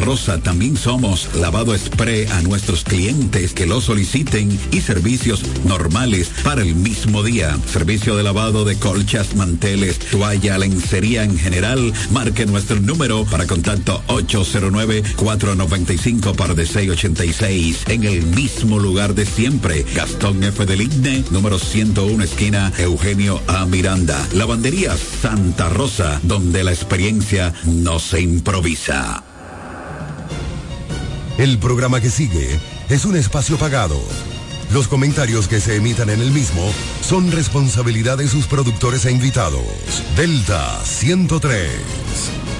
Rosa. También somos lavado spray a nuestros clientes que lo soliciten y servicios normales para el mismo día. Servicio de lavado de colchas, manteles, toalla, lencería en general. Marque nuestro número para contacto 809-495 par de 686 en el mismo lugar de siempre. Gastón F. del Igne, número 101, esquina Eugenio A. Miranda. Lavandería Santa Rosa, donde la experiencia no se improvisa. El programa que sigue es un espacio pagado. Los comentarios que se emitan en el mismo son responsabilidad de sus productores e invitados. Delta 103.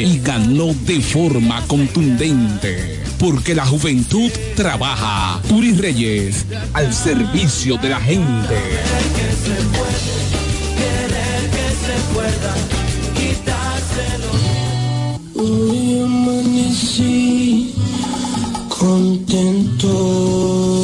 y ganó de forma contundente. Porque la juventud trabaja. Turi Reyes, al servicio de la gente. Hoy amanecí contento.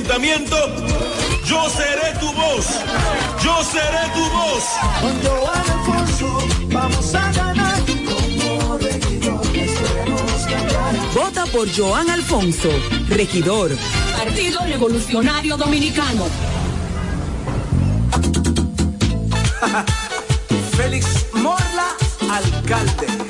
ayuntamiento, yo seré tu voz. Yo seré tu voz. Con Joan Alfonso vamos a ganar. Como nos cambiará. Vota por Joan Alfonso, regidor. Partido Revolucionario Dominicano. Félix Morla, alcalde.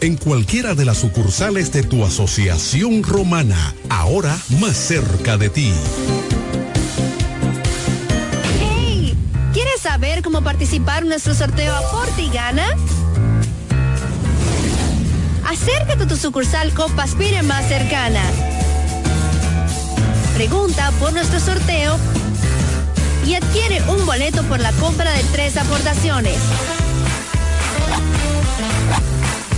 en cualquiera de las sucursales de tu asociación romana, ahora más cerca de ti. ¡Hey! ¿Quieres saber cómo participar en nuestro sorteo Aporte y Gana? Acércate a tu sucursal Copaspire más cercana. Pregunta por nuestro sorteo y adquiere un boleto por la compra de tres aportaciones.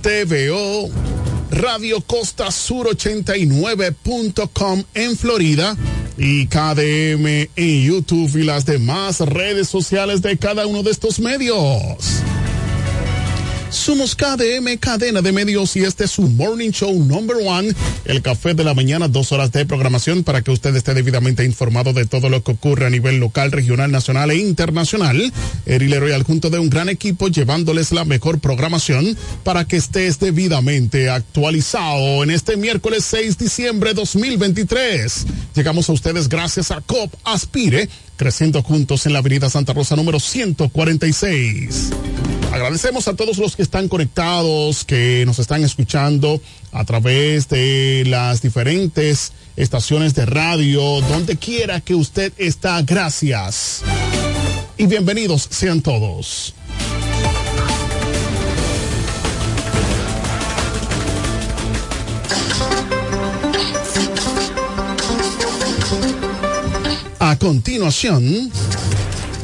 TVO, Radio Costa Sur 89.com en Florida y KDM en YouTube y las demás redes sociales de cada uno de estos medios. Somos KDM, cadena de medios, y este es su morning show number one, el café de la mañana, dos horas de programación para que usted esté debidamente informado de todo lo que ocurre a nivel local, regional, nacional e internacional. Eril Royal junto de un gran equipo llevándoles la mejor programación para que estés debidamente actualizado en este miércoles 6 de diciembre 2023. Llegamos a ustedes gracias a COP Aspire, creciendo juntos en la avenida Santa Rosa número 146. Agradecemos a todos los que están conectados, que nos están escuchando a través de las diferentes estaciones de radio, donde quiera que usted está. Gracias. Y bienvenidos sean todos. A continuación,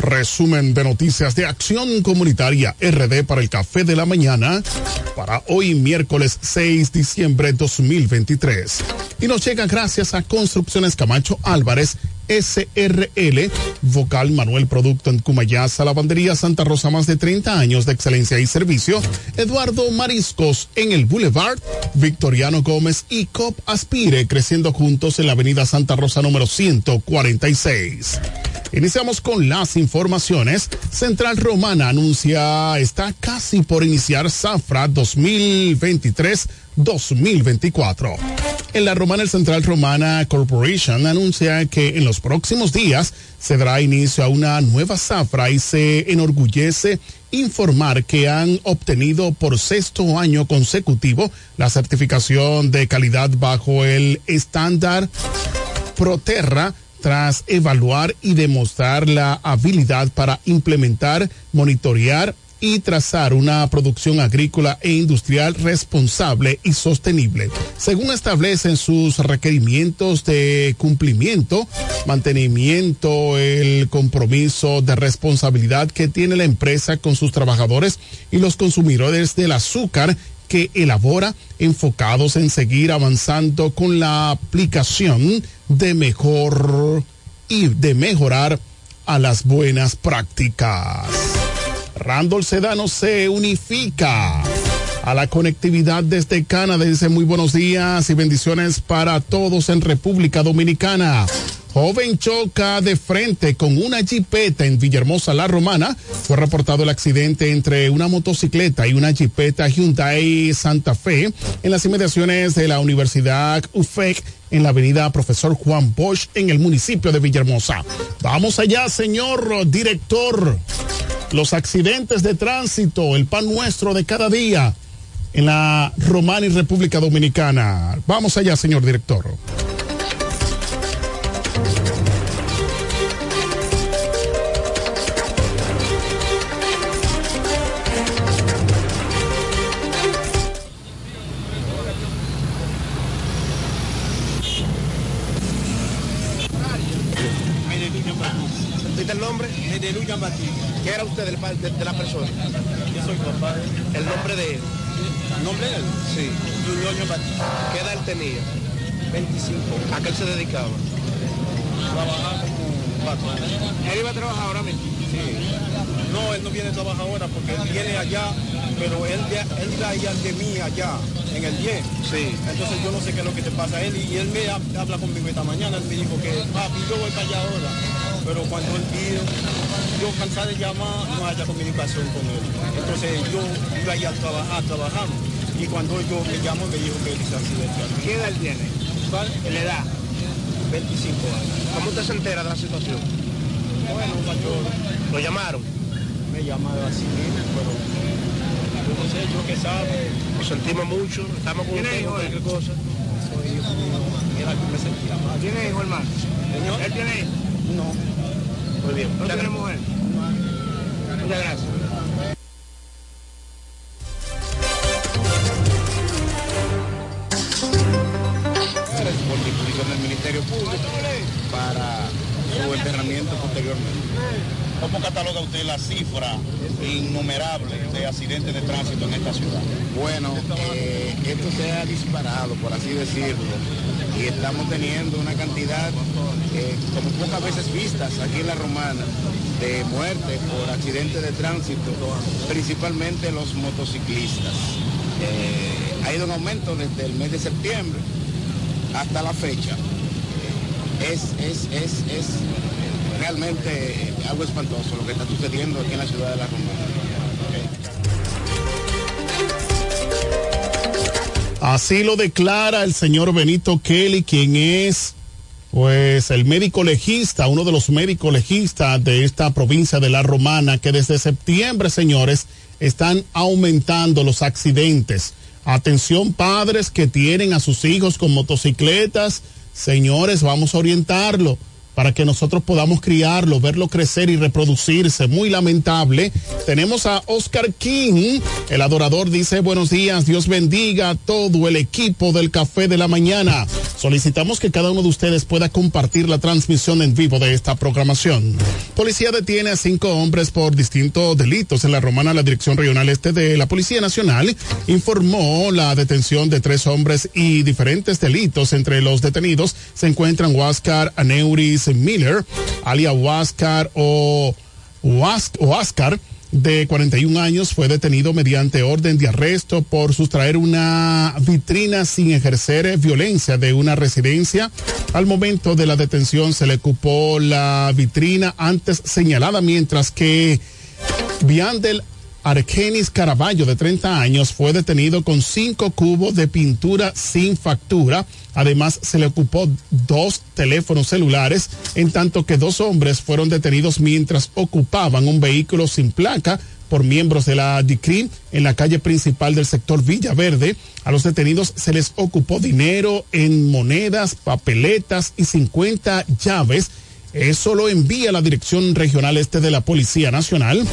resumen de noticias de Acción Comunitaria RD para el Café de la Mañana para hoy miércoles 6 de diciembre 2023. Y nos llega gracias a Construcciones Camacho Álvarez SRL, Vocal Manuel Producto en Cumayasa, Lavandería Santa Rosa, más de 30 años de excelencia y servicio, Eduardo Mariscos en el Boulevard, Victoriano Gómez y COP Aspire, creciendo juntos en la Avenida Santa Rosa número 146. Iniciamos con las informaciones. Central Romana anuncia está casi por iniciar Zafra 2023. 2024. En la Romana, el Central Romana Corporation anuncia que en los próximos días se dará inicio a una nueva zafra y se enorgullece informar que han obtenido por sexto año consecutivo la certificación de calidad bajo el estándar Proterra tras evaluar y demostrar la habilidad para implementar, monitorear y trazar una producción agrícola e industrial responsable y sostenible. Según establecen sus requerimientos de cumplimiento, mantenimiento, el compromiso de responsabilidad que tiene la empresa con sus trabajadores y los consumidores del azúcar que elabora enfocados en seguir avanzando con la aplicación de mejor y de mejorar a las buenas prácticas. Randall Sedano se unifica a la conectividad desde Canadá. Dice muy buenos días y bendiciones para todos en República Dominicana. Joven choca de frente con una jipeta en Villahermosa, La Romana. Fue reportado el accidente entre una motocicleta y una jipeta Hyundai Santa Fe en las inmediaciones de la Universidad UFEC en la avenida Profesor Juan Bosch en el municipio de Villahermosa. Vamos allá, señor director. Los accidentes de tránsito, el pan nuestro de cada día en la Romana y República Dominicana. Vamos allá, señor director. Tenía? 25. ¿A qué él se dedicaba? Trabajaba como años. ¿Él iba a trabajar ahora mismo? Sí. No, él no viene a trabajar ahora porque él viene allá, pero él, ya- él iba de mí allá, en el 10. Sí. Entonces yo no sé qué es lo que te pasa a él y, él me ha- habla conmigo esta mañana, él me dijo que, papi, yo voy para allá ahora. Pero cuando él vio, yo cansado de llamar, no haya comunicación con él. Entonces yo iba allá a trabajar, trabajando. Y cuando yo me llamo, me dijo que él hizo accidente. ¿Qué edad él tiene? ¿Cuál? ¿Le da? 25 años. ¿Cómo usted se entera de la situación? Bueno, mayor. ¿Lo llamaron? Me llamaron así mismo, pero yo no sé, yo que sabe. Lo sentimos mucho, estamos con ¿Tiene usted, cualquier cosa. Soy hijo mío, era que me sentía mal. ¿Tiene hijo, hermano? ¿Él tiene hijo? No. Muy bien. ¿No tiene mujer? Muchas gracias. La cifra innumerable de accidentes de tránsito en esta ciudad? Bueno, eh, esto se ha disparado, por así decirlo, y estamos teniendo una cantidad eh, como pocas veces vistas aquí en la Romana de muertes por accidentes de tránsito, principalmente los motociclistas. Eh, ha ido en aumento desde el mes de septiembre hasta la fecha. Es, es, es, es realmente algo espantoso lo que está sucediendo aquí en la ciudad de la Romana. Así lo declara el señor Benito Kelly, quien es pues el médico legista, uno de los médicos legistas de esta provincia de La Romana, que desde septiembre, señores, están aumentando los accidentes. Atención padres que tienen a sus hijos con motocicletas, señores, vamos a orientarlo para que nosotros podamos criarlo, verlo crecer y reproducirse. Muy lamentable. Tenemos a Oscar King, el adorador dice buenos días, Dios bendiga a todo el equipo del Café de la Mañana. Solicitamos que cada uno de ustedes pueda compartir la transmisión en vivo de esta programación. Policía detiene a cinco hombres por distintos delitos en la romana. La Dirección Regional Este de la Policía Nacional informó la detención de tres hombres y diferentes delitos. Entre los detenidos se encuentran Huáscar Aneuris Miller, alia Huáscar o Huáscar de 41 años fue detenido mediante orden de arresto por sustraer una vitrina sin ejercer violencia de una residencia. Al momento de la detención se le ocupó la vitrina antes señalada, mientras que Viandel Arkenis Caraballo, de 30 años, fue detenido con cinco cubos de pintura sin factura. Además, se le ocupó dos teléfonos celulares, en tanto que dos hombres fueron detenidos mientras ocupaban un vehículo sin placa por miembros de la DICRIM en la calle principal del sector Villaverde. A los detenidos se les ocupó dinero en monedas, papeletas y 50 llaves. Eso lo envía la Dirección Regional Este de la Policía Nacional.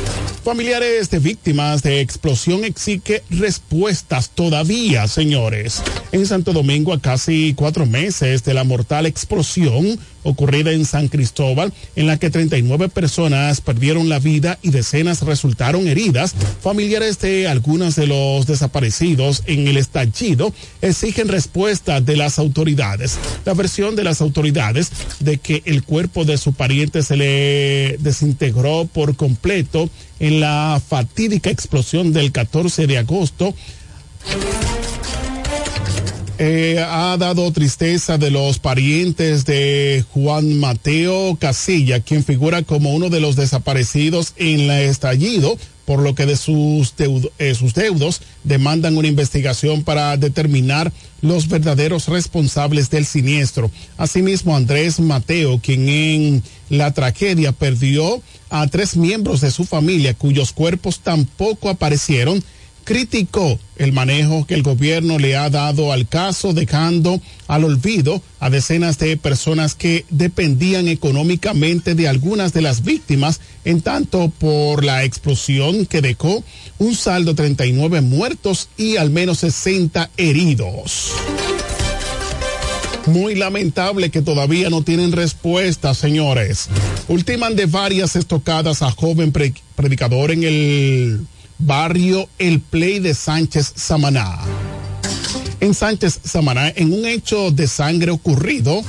Familiares de víctimas de explosión exige respuestas todavía, señores. En Santo Domingo, a casi cuatro meses de la mortal explosión ocurrida en San Cristóbal, en la que 39 personas perdieron la vida y decenas resultaron heridas, familiares de algunos de los desaparecidos en el estallido exigen respuesta de las autoridades. La versión de las autoridades de que el cuerpo de su pariente se le desintegró por completo en la fatídica explosión del 14 de agosto eh, ha dado tristeza de los parientes de Juan Mateo Casilla, quien figura como uno de los desaparecidos en el estallido, por lo que de sus, eh, sus deudos demandan una investigación para determinar los verdaderos responsables del siniestro. Asimismo, Andrés Mateo, quien en la tragedia perdió a tres miembros de su familia cuyos cuerpos tampoco aparecieron, criticó el manejo que el gobierno le ha dado al caso, dejando al olvido a decenas de personas que dependían económicamente de algunas de las víctimas, en tanto por la explosión que dejó un saldo de 39 muertos y al menos 60 heridos. Muy lamentable que todavía no tienen respuesta, señores. Ultiman de varias estocadas a joven pre predicador en el barrio El Play de Sánchez Samaná. en Sánchez Samaná en un hecho de sangre ocurrido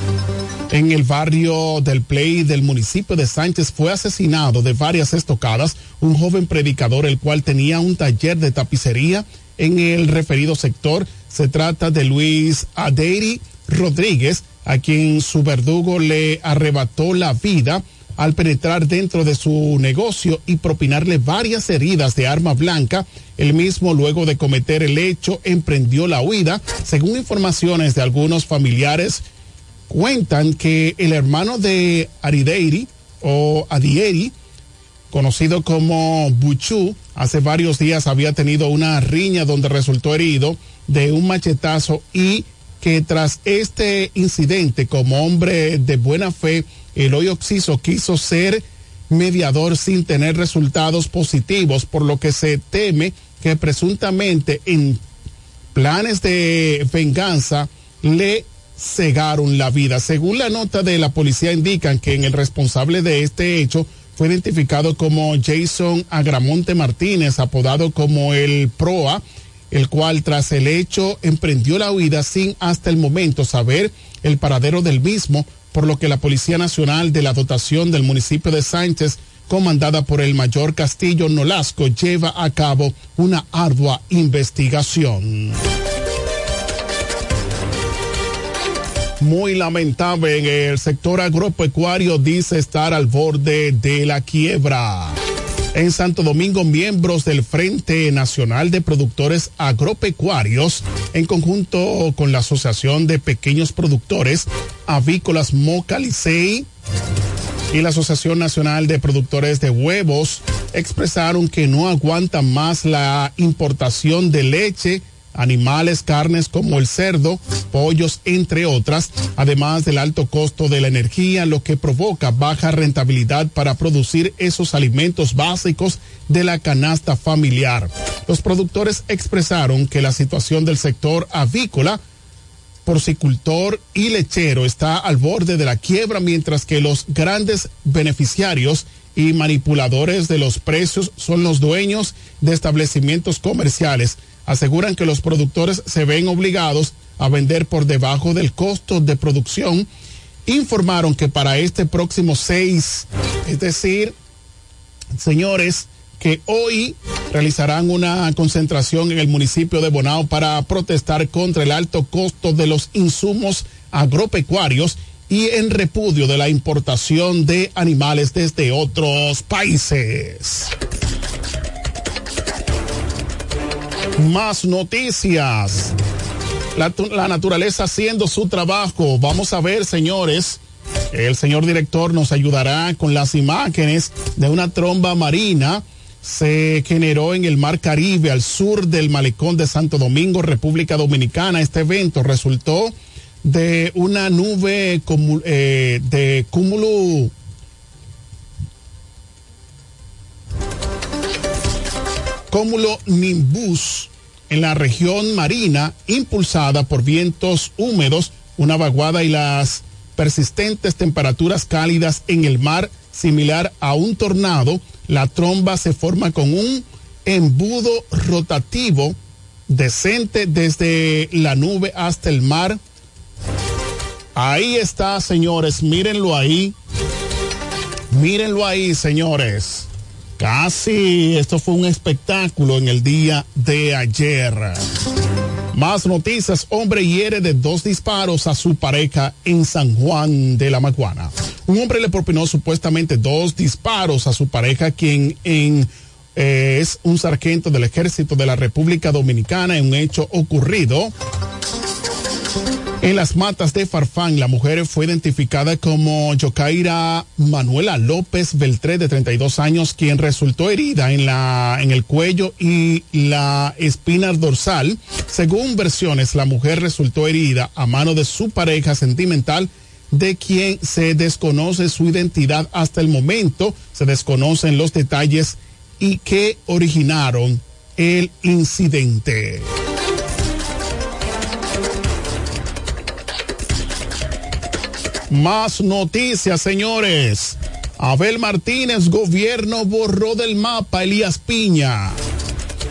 en el barrio del Play del municipio de Sánchez fue asesinado de varias estocadas un joven predicador el cual tenía un taller de tapicería en el referido sector. Se trata de Luis Adeiri Rodríguez, a quien su verdugo le arrebató la vida al penetrar dentro de su negocio y propinarle varias heridas de arma blanca. El mismo, luego de cometer el hecho, emprendió la huida. Según informaciones de algunos familiares, cuentan que el hermano de Arideiri o Adieri, conocido como Buchu, hace varios días había tenido una riña donde resultó herido de un machetazo y que tras este incidente, como hombre de buena fe, Eloy Oxiso quiso ser mediador sin tener resultados positivos, por lo que se teme que presuntamente en planes de venganza le cegaron la vida. Según la nota de la policía indican que en el responsable de este hecho fue identificado como Jason Agramonte Martínez, apodado como el Proa, el cual tras el hecho emprendió la huida sin hasta el momento saber el paradero del mismo, por lo que la Policía Nacional de la dotación del municipio de Sánchez, comandada por el mayor Castillo Nolasco, lleva a cabo una ardua investigación. Muy lamentable en el sector agropecuario dice estar al borde de la quiebra. En Santo Domingo, miembros del Frente Nacional de Productores Agropecuarios, en conjunto con la Asociación de Pequeños Productores Avícolas Moca Licey y la Asociación Nacional de Productores de Huevos, expresaron que no aguantan más la importación de leche animales, carnes como el cerdo, pollos, entre otras, además del alto costo de la energía, lo que provoca baja rentabilidad para producir esos alimentos básicos de la canasta familiar. Los productores expresaron que la situación del sector avícola, porcicultor y lechero está al borde de la quiebra, mientras que los grandes beneficiarios y manipuladores de los precios son los dueños de establecimientos comerciales aseguran que los productores se ven obligados a vender por debajo del costo de producción. Informaron que para este próximo 6, es decir, señores, que hoy realizarán una concentración en el municipio de Bonao para protestar contra el alto costo de los insumos agropecuarios y en repudio de la importación de animales desde otros países. Más noticias. La, naturaleza haciendo su trabajo. Vamos a ver, señores. El señor director nos ayudará con las imágenes de una tromba marina. Se generó en el Mar Caribe, al sur del malecón de Santo Domingo, República Dominicana. Este evento resultó de una nube eh, de cúmulo cúmulo nimbus en la región marina impulsada por vientos húmedos, una vaguada y las persistentes temperaturas cálidas en el mar similar a un tornado, la tromba se forma con un embudo rotativo decente desde la nube hasta el mar. Ahí está, señores, mírenlo ahí. Mírenlo ahí, señores. Casi, esto fue un espectáculo en el día de ayer. Más noticias, hombre hiere de dos disparos a su pareja en San Juan de la Maguana. Un hombre le propinó supuestamente dos disparos a su pareja, quien en, eh, es un sargento del ejército de la República Dominicana en un hecho ocurrido en las matas de Farfán, la mujer fue identificada como Yocaira Manuela López Beltré, de 32 años, quien resultó herida en, la, en el cuello y la espina dorsal. Según versiones, la mujer resultó herida a mano de su pareja sentimental, de quien se desconoce su identidad hasta el momento. Se desconocen los detalles y que originaron el incidente. Más noticias, señores. Abel Martínez, gobierno borró del mapa Elías Piña.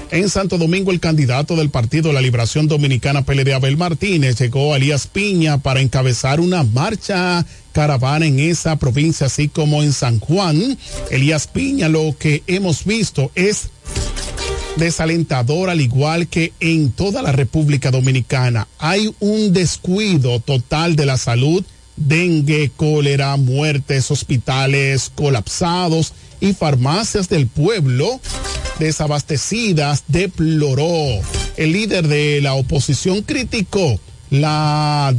En Santo Domingo, el candidato del Partido de la Liberación Dominicana PLD Abel Martínez llegó a Elías Piña para encabezar una marcha caravana en esa provincia, así como en San Juan. Elías Piña, lo que hemos visto es desalentador al igual que en toda la República Dominicana. Hay un descuido total de la salud, dengue, cólera, muertes, hospitales colapsados y farmacias del pueblo desabastecidas, deploró. El líder de la oposición criticó la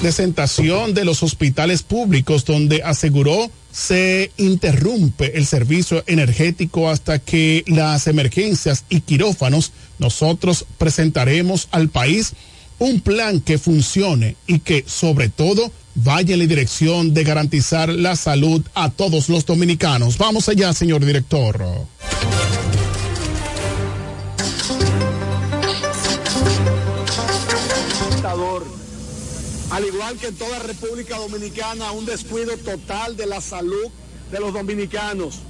presentación de los hospitales públicos donde aseguró se interrumpe el servicio energético hasta que las emergencias y quirófanos nosotros presentaremos al país un plan que funcione y que sobre todo vaya en la dirección de garantizar la salud a todos los dominicanos. Vamos allá, señor director. al igual que en toda República Dominicana, un descuido total de la salud de los dominicanos.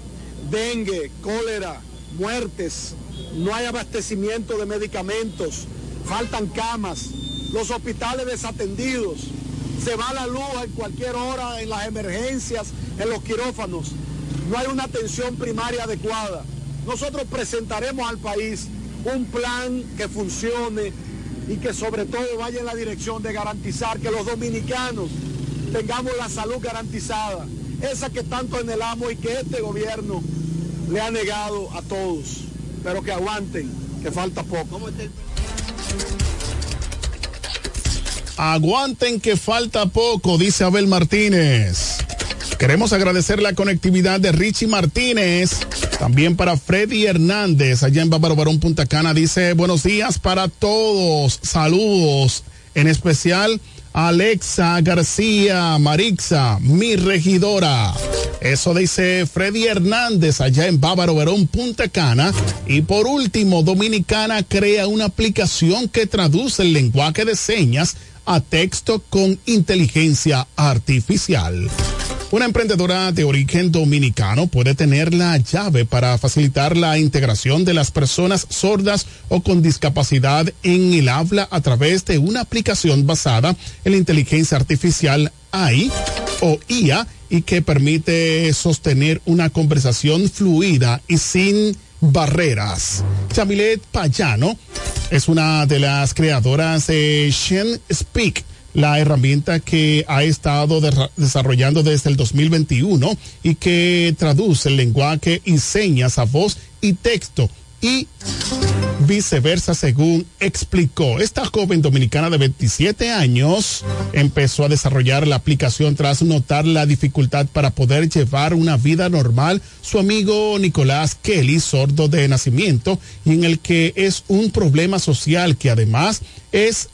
Dengue, cólera, muertes, no hay abastecimiento de medicamentos, faltan camas, los hospitales desatendidos, se va la luz en cualquier hora en las emergencias, en los quirófanos, no hay una atención primaria adecuada. Nosotros presentaremos al país un plan que funcione y que sobre todo vaya en la dirección de garantizar que los dominicanos tengamos la salud garantizada, esa que tanto anhelamos y que este gobierno le ha negado a todos, pero que aguanten, que falta poco. Aguanten que falta poco, dice Abel Martínez. Queremos agradecer la conectividad de Richie Martínez. También para Freddy Hernández, allá en Bávaro Barón Punta Cana, dice buenos días para todos. Saludos. En especial Alexa García Marixa, mi regidora. Eso dice Freddy Hernández allá en Bávaro Verón Punta Cana. Y por último, Dominicana crea una aplicación que traduce el lenguaje de señas a texto con inteligencia artificial. Una emprendedora de origen dominicano puede tener la llave para facilitar la integración de las personas sordas o con discapacidad en el habla a través de una aplicación basada en la inteligencia artificial AI o IA y que permite sostener una conversación fluida y sin barreras. Chamilet Payano es una de las creadoras de Shen Speak la herramienta que ha estado desarrollando desde el 2021 y que traduce el lenguaje y señas a voz y texto y viceversa según explicó. Esta joven dominicana de 27 años empezó a desarrollar la aplicación tras notar la dificultad para poder llevar una vida normal. Su amigo Nicolás Kelly, sordo de nacimiento, y en el que es un problema social que además es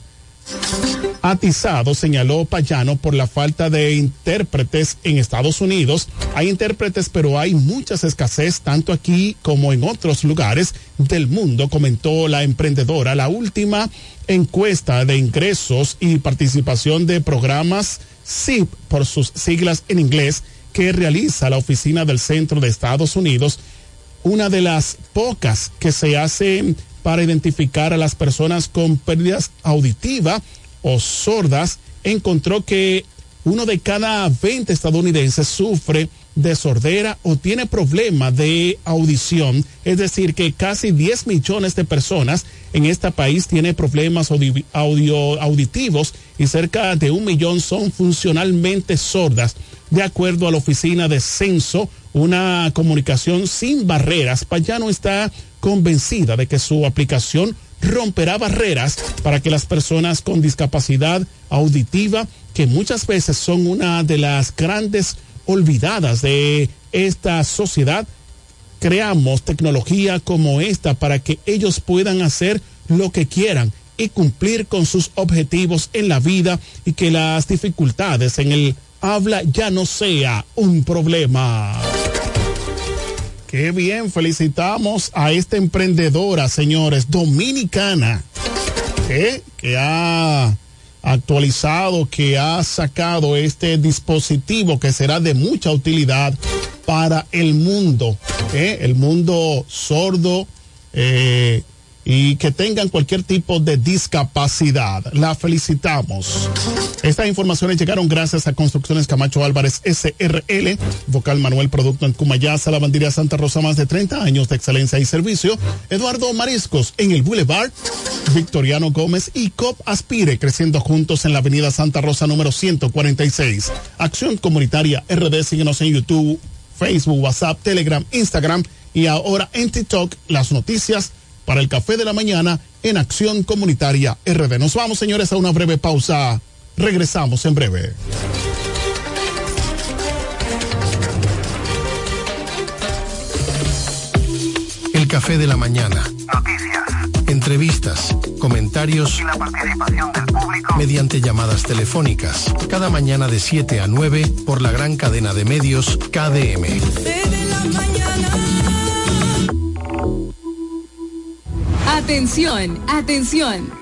atizado, señaló Payano, por la falta de intérpretes en Estados Unidos. Hay intérpretes, pero hay muchas escasez, tanto aquí como en otros lugares del mundo, comentó la emprendedora. La última encuesta de ingresos y participación de programas SIP, por sus siglas en inglés, que realiza la Oficina del Centro de Estados Unidos, una de las pocas que se hace para identificar a las personas con pérdidas auditivas o sordas, encontró que uno de cada 20 estadounidenses sufre de sordera o tiene problemas de audición, es decir, que casi 10 millones de personas en este país tienen problemas audio, auditivos y cerca de un millón son funcionalmente sordas. De acuerdo a la oficina de censo, una comunicación sin barreras, Payano está convencida de que su aplicación romperá barreras para que las personas con discapacidad auditiva, que muchas veces son una de las grandes olvidadas de esta sociedad, creamos tecnología como esta para que ellos puedan hacer lo que quieran y cumplir con sus objetivos en la vida y que las dificultades en el habla ya no sea un problema. Qué bien, felicitamos a esta emprendedora, señores, dominicana, que ha actualizado, que ha sacado este dispositivo que será de mucha utilidad para el mundo, el mundo sordo eh, y que tengan cualquier tipo de discapacidad. La felicitamos. Estas informaciones llegaron gracias a Construcciones Camacho Álvarez SRL, Vocal Manuel Producto en Cumayasa, Lavandería Santa Rosa, más de 30 años de excelencia y servicio. Eduardo Mariscos en el Boulevard, Victoriano Gómez y COP Aspire, creciendo juntos en la Avenida Santa Rosa número 146. Acción Comunitaria RD, síguenos en YouTube, Facebook, WhatsApp, Telegram, Instagram y ahora en TikTok, las noticias para el café de la mañana en Acción Comunitaria RD. Nos vamos, señores, a una breve pausa. Regresamos en breve. El café de la mañana. Noticias. Entrevistas, comentarios y la participación del público mediante llamadas telefónicas. Cada mañana de 7 a 9 por la gran cadena de medios KDM. Atención, atención.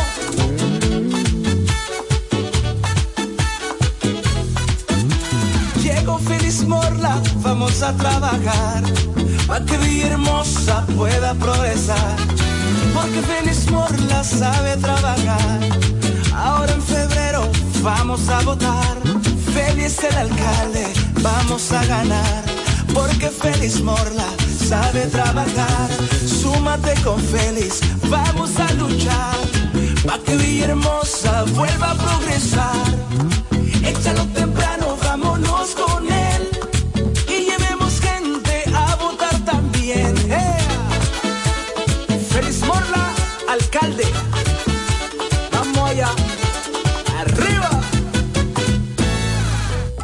Morla, vamos a trabajar. Para que Villahermosa pueda progresar. Porque Félix Morla sabe trabajar. Ahora en febrero vamos a votar. Félix el alcalde, vamos a ganar. Porque Félix Morla sabe trabajar. Súmate con Félix, vamos a luchar. Para que Villahermosa vuelva a progresar. Échalo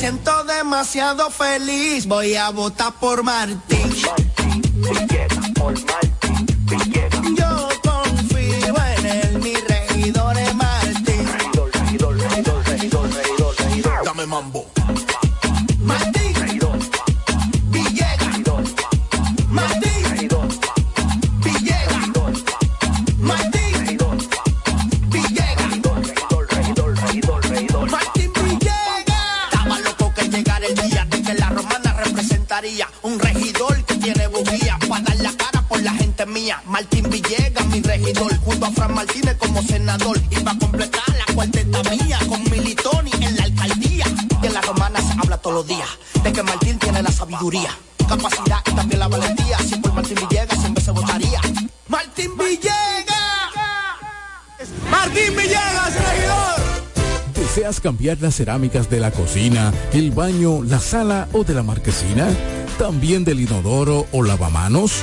Siento demasiado feliz, voy a votar por Martín. Yo confío en él, mi regidor es Martín. Dame mambo. Martín Villegas, mi regidor, junto a Fran Martínez como senador. Y va a completar la cuarteta mía con Militoni en la alcaldía. Y en la romana habla todos los días de que Martín tiene la sabiduría, capacidad y también la valentía. Si por Martín Villegas siempre se votaría. Martín Villegas. Martín Villegas, regidor. ¿Deseas cambiar las cerámicas de la cocina, el baño, la sala o de la marquesina? ¿También del inodoro o lavamanos?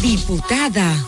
Diputada,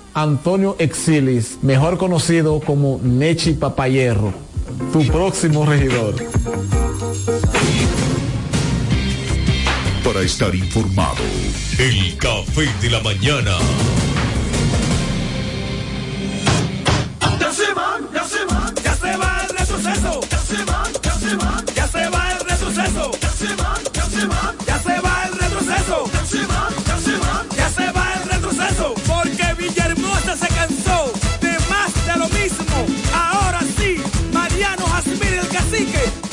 Antonio Exilis, mejor conocido como Nechi Papá Hierro tu próximo regidor. Para estar informado, el café de la mañana.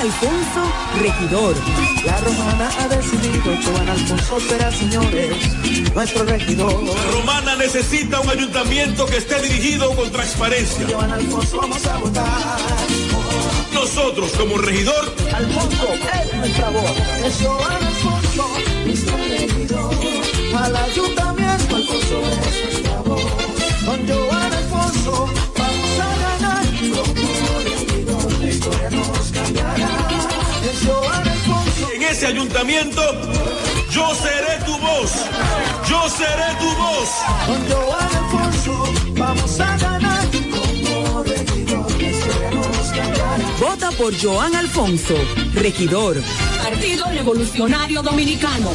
Alfonso, regidor. La romana ha decidido, Joan Alfonso será, señores, nuestro regidor. Romana necesita un ayuntamiento que esté dirigido con transparencia. Joan Alfonso vamos a votar. Nosotros como regidor, Alfonso es nuestra voz. Es Joan Alfonso, nuestro regidor. Al ayuntamiento, Alfonso es ese ayuntamiento, yo seré tu voz. Yo seré tu voz. Con Joan Alfonso vamos a ganar. Como regidor, cambiará. Vota por Joan Alfonso, regidor. Partido Revolucionario Dominicano.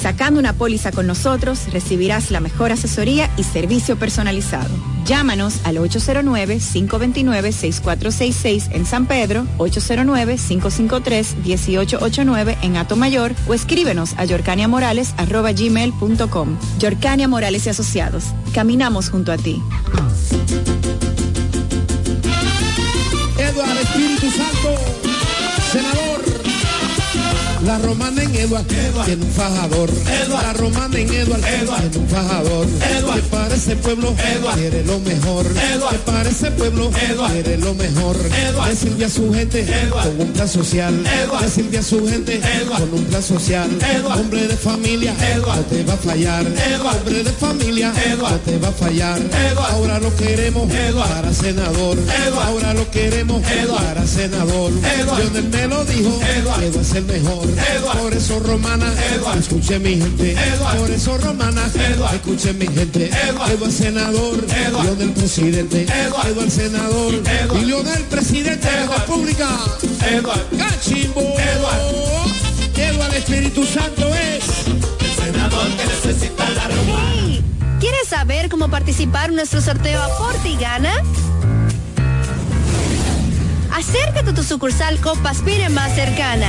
Sacando una póliza con nosotros recibirás la mejor asesoría y servicio personalizado. Llámanos al 809-529-6466 en San Pedro, 809-553-1889 en Atomayor o escríbenos a yorcaniamorales.gmail.com. Yorcania Morales y Asociados. Caminamos junto a ti. Eduardo Espíritu Santo, senador. La romana en Eduard, tiene un fajador. La romana en Eduard, tiene un fajador. Que para ese pueblo quiere lo mejor. Que para ese pueblo quiere lo mejor. Le sirve a su gente con un plan social. Le sirve a su gente con un plan social. Hombre de familia, no te va a fallar. Hombre de familia, no te va a fallar. Ahora lo queremos para senador. Ahora lo queremos para senador. Lionel me lo dijo, Eduard es el mejor. Por eso romana, escuche mi gente. Por eso romana, escuche mi gente. Eduard senador, Lionel presidente. Eduard senador y Lionel presidente de la República. Cachimbo. Eduard Espíritu Santo es el senador que necesita la romana. ¿Quieres saber cómo participar en nuestro sorteo Aporte y Gana? Acércate a tu sucursal Copa Aspire más cercana.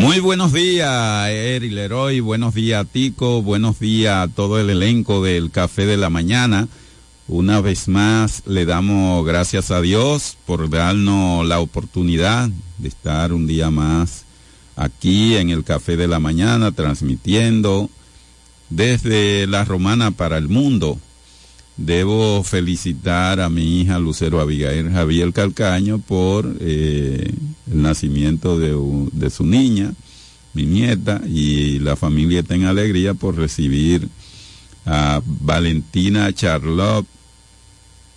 Muy buenos días, Eri Leroy, buenos días, Tico, buenos días a todo el elenco del Café de la Mañana. Una vez más le damos gracias a Dios por darnos la oportunidad de estar un día más aquí en el Café de la Mañana transmitiendo desde la Romana para el mundo. Debo felicitar a mi hija Lucero Abigail Javier Calcaño por eh, el nacimiento de, su niña, mi nieta, y la familia está en alegría por recibir a Valentina Charlotte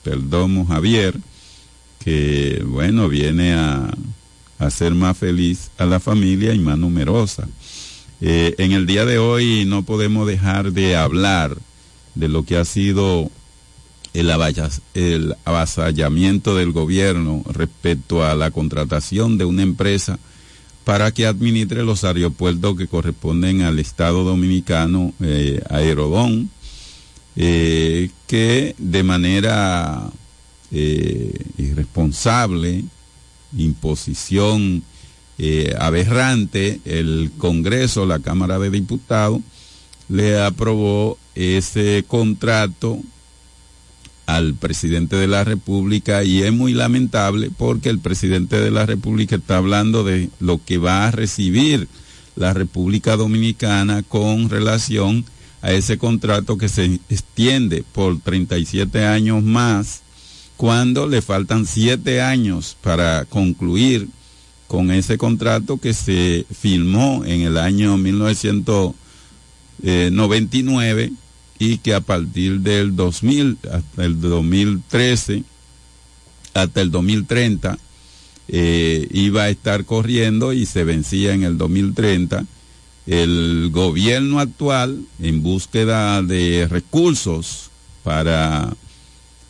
Perdomo Javier, que bueno, viene a hacer más feliz a la familia y más numerosa. Eh, en el día de hoy no podemos dejar de hablar de lo que ha sido el, avasallamiento del gobierno respecto a la contratación de una empresa para que administre los aeropuertos que corresponden al Estado Dominicano, eh, Aerodón, eh, que de manera eh, irresponsable, imposición eh, aberrante, el Congreso, la Cámara de Diputados, le aprobó ese contrato al presidente de la República y es muy lamentable porque el presidente de la República está hablando de lo que va a recibir la República Dominicana con relación a ese contrato que se extiende por 37 años más cuando le faltan 7 años para concluir con ese contrato que se firmó en el año 1999 y que a partir del 2000 hasta el 2013 hasta el 2030 eh, iba a estar corriendo y se vencía en el 2030 el gobierno actual en búsqueda de recursos para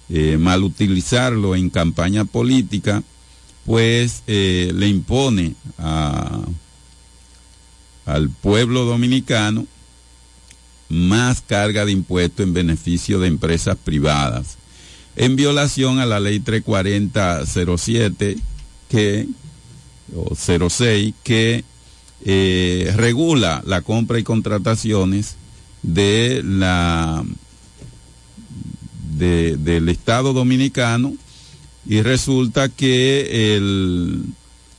eh, malutilizarlo en campaña política pues eh, le impone a, al pueblo dominicano más carga de impuestos en beneficio de empresas privadas, en violación a la ley 34007 que, o 06 que eh, regula la compra y contrataciones de la de, del Estado Dominicano y resulta que el,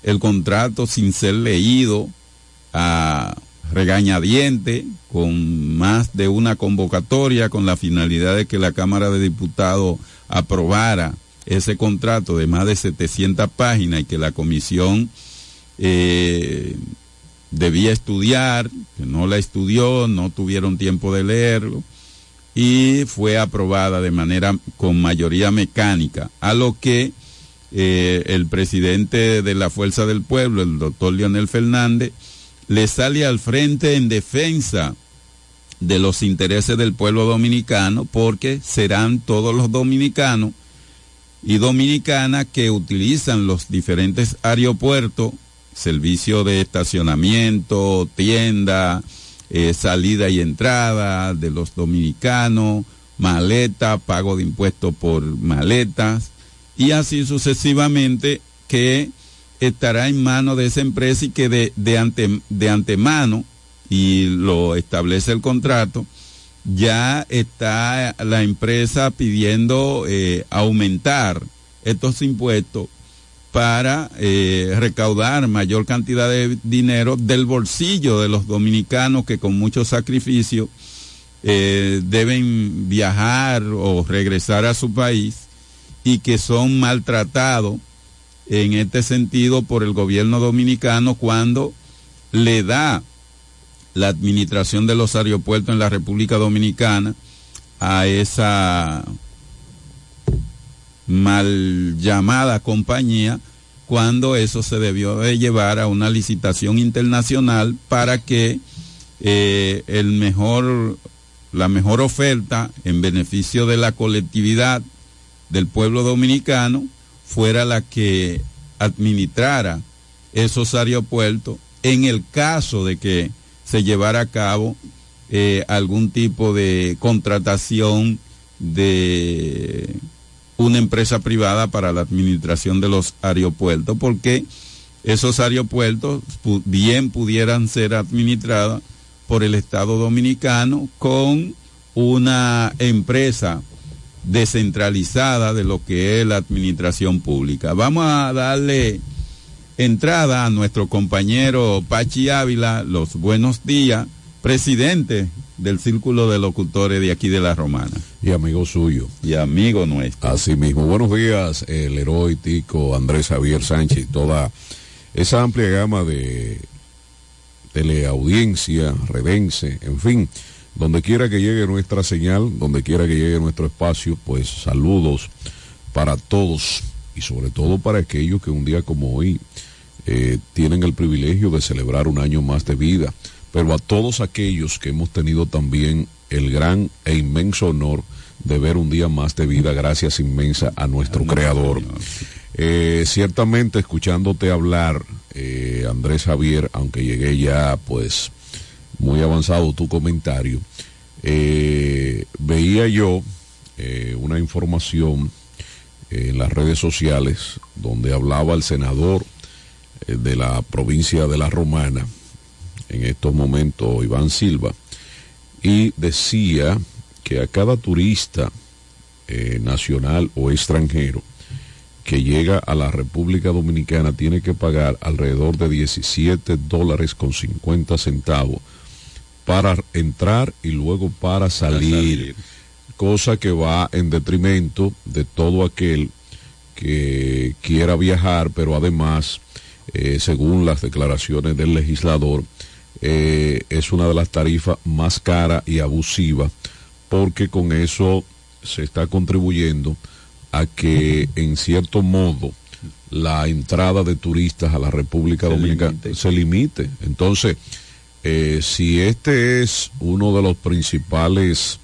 el contrato sin ser leído a regañadiente con más de una convocatoria con la finalidad de que la Cámara de Diputados aprobara ese contrato de más de 700 páginas y que la comisión eh, debía estudiar, que no la estudió, no tuvieron tiempo de leerlo y fue aprobada de manera con mayoría mecánica, a lo que eh, el presidente de la Fuerza del Pueblo, el doctor Leonel Fernández, le sale al frente en defensa de los intereses del pueblo dominicano, porque serán todos los dominicanos y dominicanas que utilizan los diferentes aeropuertos, servicio de estacionamiento, tienda, eh, salida y entrada de los dominicanos, maleta, pago de impuestos por maletas y así sucesivamente que estará en manos de esa empresa y que de, de, ante, de antemano, y lo establece el contrato, ya está la empresa pidiendo eh, aumentar estos impuestos para eh, recaudar mayor cantidad de dinero del bolsillo de los dominicanos que con mucho sacrificio eh, deben viajar o regresar a su país y que son maltratados en este sentido por el gobierno dominicano cuando le da la administración de los aeropuertos en la República Dominicana a esa mal llamada compañía cuando eso se debió de llevar a una licitación internacional para que eh, el mejor la mejor oferta en beneficio de la colectividad del pueblo dominicano fuera la que administrara esos aeropuertos en el caso de que se llevara a cabo eh, algún tipo de contratación de una empresa privada para la administración de los aeropuertos, porque esos aeropuertos bien pudieran ser administrados por el Estado Dominicano con una empresa descentralizada de lo que es la administración pública. Vamos a darle entrada a nuestro compañero Pachi Ávila, los buenos días, presidente del Círculo de Locutores de aquí de La Romana. Y amigo suyo. Y amigo nuestro. Así mismo. Buenos días, el héroe Tico, Andrés Javier Sánchez y toda esa amplia gama de teleaudiencia, redense, en fin, donde quiera que llegue nuestra señal, donde quiera que llegue nuestro espacio, pues saludos para todos y sobre todo para aquellos que un día como hoy eh, tienen el privilegio de celebrar un año más de vida pero a todos aquellos que hemos tenido también el gran e inmenso honor de ver un día más de vida, gracias inmensa a nuestro creador. Eh, ciertamente escuchándote hablar, eh, Andrés Javier, aunque llegué ya pues muy avanzado tu comentario, eh, veía yo una información en las redes sociales donde hablaba el senador de la provincia de La Romana, en estos momentos Iván Silva, y decía que a cada turista eh, nacional o extranjero que llega a la República Dominicana tiene que pagar alrededor de 17 dólares con 50 centavos para entrar y luego para salir, cosa que va en detrimento de todo aquel que quiera viajar, pero además, eh, según las declaraciones del legislador, eh, es una de las tarifas más caras y abusivas porque con eso se está contribuyendo a que en cierto modo la entrada de turistas a la República Dominicana se limite. Entonces, eh, si este es uno de los principales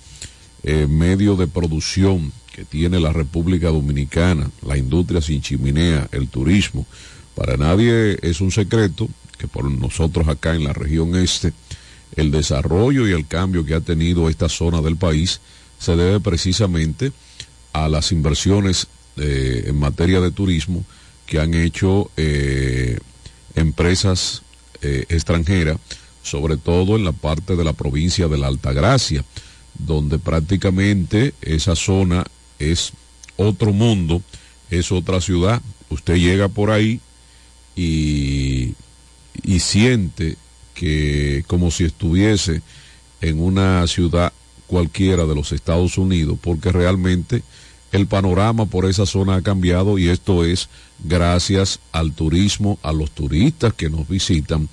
eh, medios de producción que tiene la República Dominicana, la industria sin chimenea, el turismo, para nadie es un secreto que por nosotros acá en la región este, el desarrollo y el cambio que ha tenido esta zona del país se debe precisamente a las inversiones eh, en materia de turismo que han hecho empresas extranjeras, sobre todo en la parte de la provincia de la Altagracia, donde prácticamente esa zona es otro mundo, es otra ciudad. Usted llega por ahí y, y siente que como si estuviese en una ciudad cualquiera de los Estados Unidos, porque realmente el panorama por esa zona ha cambiado y esto es gracias al turismo, a los turistas que nos visitan.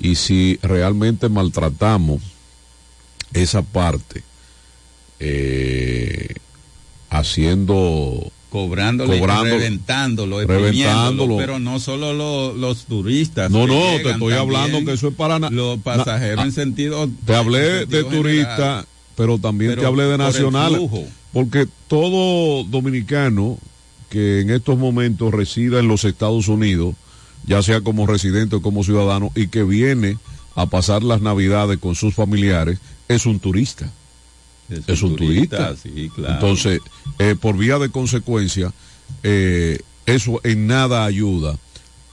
Y si realmente maltratamos esa parte, eh, haciendo cobrándolo, cobrando, reventándolo, reventándolo, pero no solo lo, los turistas. No, no, te estoy hablando que eso es para los pasajeros na, en sentido. Te hablé de turista, pero también pero te hablé de nacional, porque todo dominicano que en estos momentos resida en los Estados Unidos, ya sea como residente o como ciudadano, y que viene a pasar las navidades con sus familiares, es un turista es, es un turista. turista. Sí, claro. Entonces, eh, por vía de consecuencia, eh, eso en nada ayuda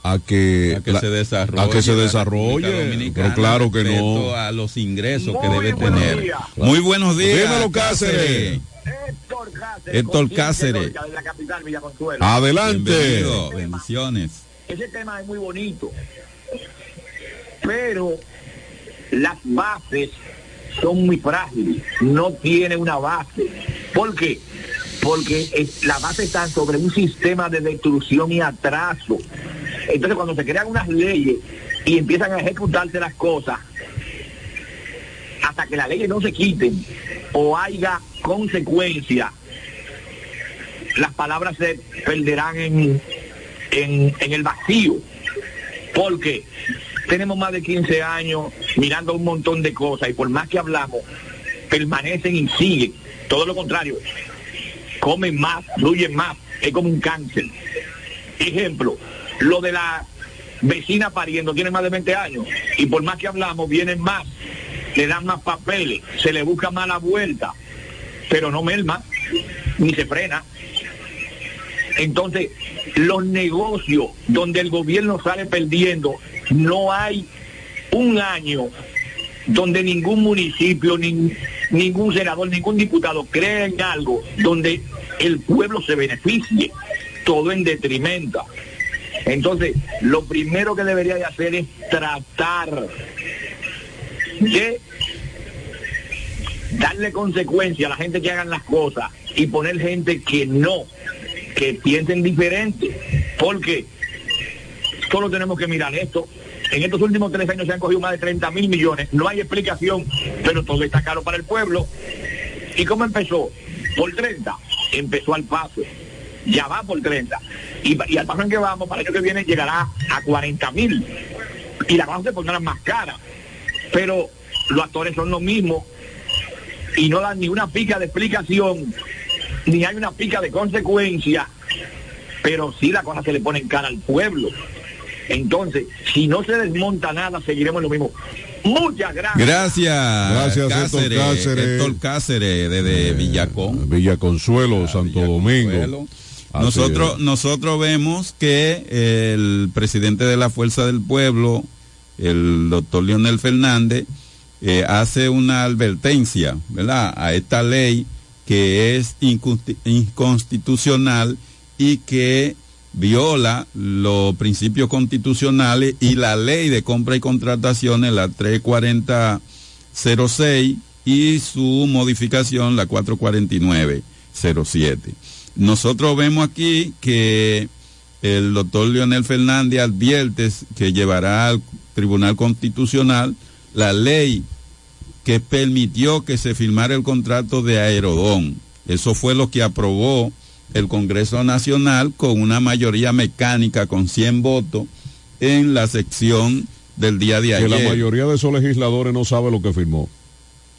a que, a que la, se desarrolle, a que se desarrolle pero claro que no a los ingresos Muy que debe tener días. muy buenos días dímelo Cáceres Héctor Cáceres, Héctor Cáceres. De la capital, Villa Consuelo. adelante Bienvenido. bendiciones ese tema es muy bonito pero las bases son muy frágiles, no tiene una base. ¿Por qué? Porque es, la base está sobre un sistema de destrucción y atraso. Entonces cuando se crean unas leyes y empiezan a ejecutarse las cosas, hasta que las leyes no se quiten o haya consecuencia, las palabras se perderán en, en, en el vacío. Porque tenemos más de 15 años mirando un montón de cosas y por más que hablamos, permanecen y siguen. Todo lo contrario, comen más, fluyen más, es como un cáncer. Ejemplo, lo de la vecina pariendo tiene más de 20 años y por más que hablamos, vienen más, le dan más papeles, se le busca más la vuelta, pero no merma, ni se frena. Entonces, los negocios donde el gobierno sale perdiendo, no hay un año donde ningún municipio, ni, ningún senador, ningún diputado cree en algo donde el pueblo se beneficie, todo en detrimento. Entonces, lo primero que debería de hacer es tratar de darle consecuencia a la gente que hagan las cosas y poner gente que no, que piensen diferente. Porque solo tenemos que mirar esto. En estos últimos tres años se han cogido más de 30 mil millones. No hay explicación, pero todo está caro para el pueblo. ¿Y cómo empezó? Por 30. Empezó al paso. Ya va por 30. Y, al paso en que vamos, para el año que viene llegará a 40 mil. Y la vamos a poner más cara. pero los actores son los mismos y no dan ni una pica de explicación, ni hay una pica de consecuencia, pero sí la cosa se le pone en cara al pueblo. Entonces, si no se desmonta nada, seguiremos lo mismo. Muchas gracias. Gracias. Gracias, Cáceres, Héctor Cáceres. Héctor Cáceres, desde Villacón. Villa Consuelo, Santo Domingo. Así Nosotros, es. nosotros vemos que el presidente de la Fuerza del Pueblo, el doctor Leonel Fernández, eh, hace una advertencia, ¿verdad?, a esta ley que es inconsti- inconstitucional y que viola los principios constitucionales y la ley de compra y contrataciones, la 34006 y su modificación, la 44907. Nosotros vemos aquí que el doctor Leonel Fernández advierte que llevará al Tribunal Constitucional la ley que permitió que se firmara el contrato de Aerodón. Eso fue lo que aprobó el Congreso Nacional con una mayoría mecánica con 100 votos en la sección del día de Que ayer. la mayoría de esos legisladores no sabe lo que firmó.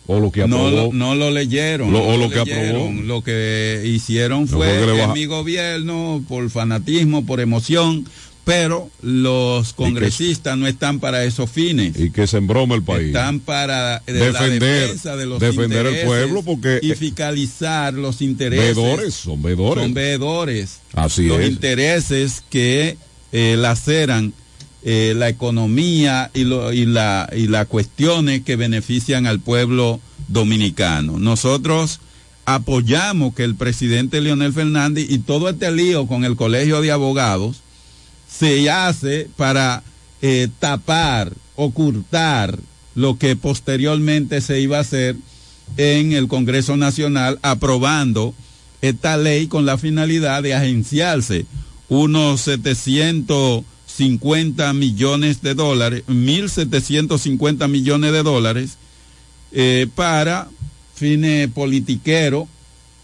O lo que no, aprobó. lo, no lo leyeron. Lo- no o lo que leyeron. aprobó. Lo que hicieron No fue que que baja- mi gobierno, por fanatismo, por emoción, pero los congresistas no están para esos fines. Y que se embroma el país. Están para eh, la Defender- defensa de los defender el pueblo porque- y fiscalizar los intereses. Veedores, son veedores. Son veedores. Así los es. intereses que eh, laceran eh, la economía y, lo- y, la, y las cuestiones que benefician al pueblo dominicano. Nosotros apoyamos que el presidente Leonel Fernández y todo este lío con el Colegio de Abogados se hace para eh, tapar, ocultar lo que posteriormente se iba a hacer en el Congreso Nacional aprobando esta ley con la finalidad de agenciarse unos 750 millones de dólares, 1.750 millones de dólares eh, para fines politiqueros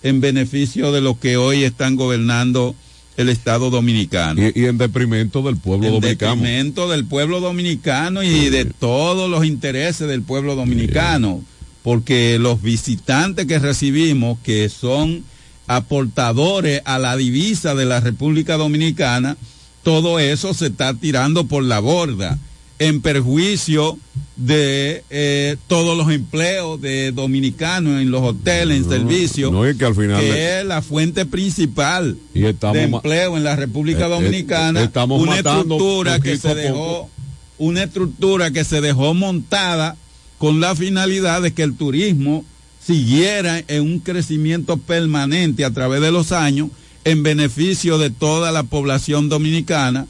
en beneficio de los que hoy están gobernando el Estado dominicano. Y, y en deprimento del pueblo En dominicano. detrimento del pueblo dominicano y de todos los intereses del pueblo dominicano, porque los visitantes que recibimos, que son aportadores a la divisa de la República Dominicana, todo eso se está tirando por la borda en perjuicio de eh, todos los empleos de dominicanos en los hoteles, en servicios, no, es que al final que le- es la fuente principal Y de empleo en la República Eh, eh, Dominicana, una estructura que se dejó, una estructura que se dejó montada con la finalidad de que el turismo siguiera en un crecimiento permanente a través de los años en beneficio de toda la población dominicana.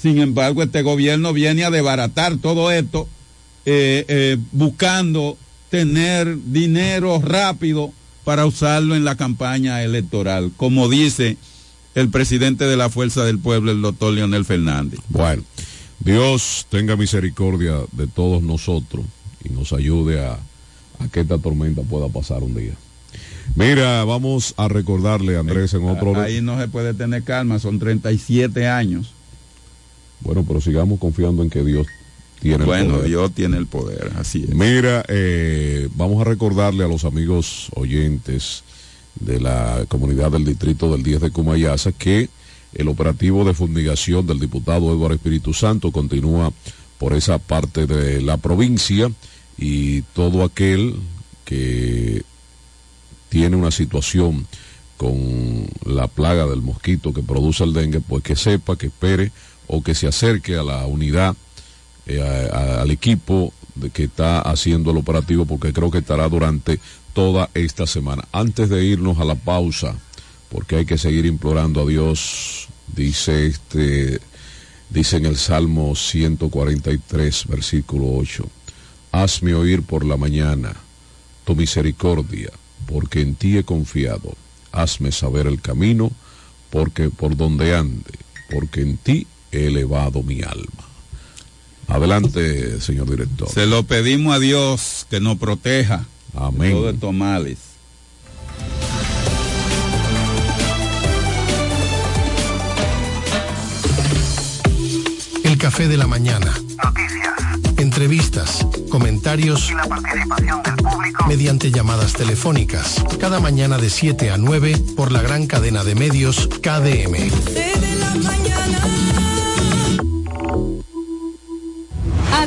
Sin embargo, este gobierno viene a desbaratar todo esto, eh, eh, buscando tener dinero rápido para usarlo en la campaña electoral, como dice el presidente de la Fuerza del Pueblo, el doctor Leonel Fernández. Bueno, Dios tenga misericordia de todos nosotros y nos ayude a, a que esta tormenta pueda pasar un día. Mira, vamos a recordarle, Andrés, en otro... Ahí no se puede tener calma, son 37 años. Bueno, pero sigamos confiando en que Dios tiene el Bueno, poder. Dios tiene el poder, así es. Mira, eh, vamos a recordarle a los amigos oyentes de la comunidad del distrito del 10 de Cumayasa que el operativo de fumigación del diputado Eduardo Espíritu Santo continúa por esa parte de la provincia y todo aquel que tiene una situación con la plaga del mosquito que produce el dengue, pues que sepa, que espere o que se acerque a la unidad eh, al equipo de que está haciendo el operativo porque creo que estará durante toda esta semana. Antes de irnos a la pausa, porque hay que seguir implorando a Dios, dice este, dice en el Salmo 143, versículo 8, hazme oír por la mañana tu misericordia, porque en ti he confiado, hazme saber el camino, porque por donde ande, porque en ti elevado mi alma. Adelante, señor director. Se lo pedimos a Dios que nos proteja Amén. de todos estos males. El café de la mañana. Noticias. entrevistas, comentarios y la participación del público mediante llamadas telefónicas. Cada mañana de 7 a 9 por la gran cadena de medios KDM. I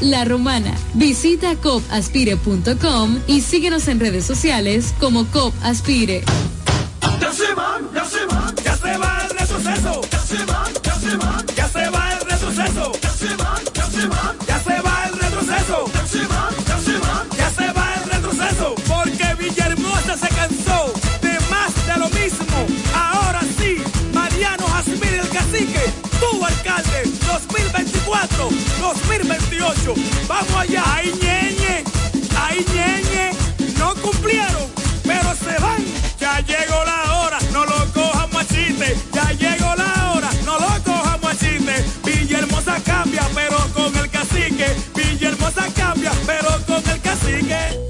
La Romana. Visita copaspire.com y síguenos en redes sociales como Copaspire. 2024, 2028. Vamos allá, ay ñeñe, ay ñeñe, no cumplieron, pero se van. Ya llegó la hora, no lo cojan machiste. Ya llegó la hora, no lo cojan machiste. Villahermosa cambia, pero con el cacique. Villahermosa cambia, pero con el cacique.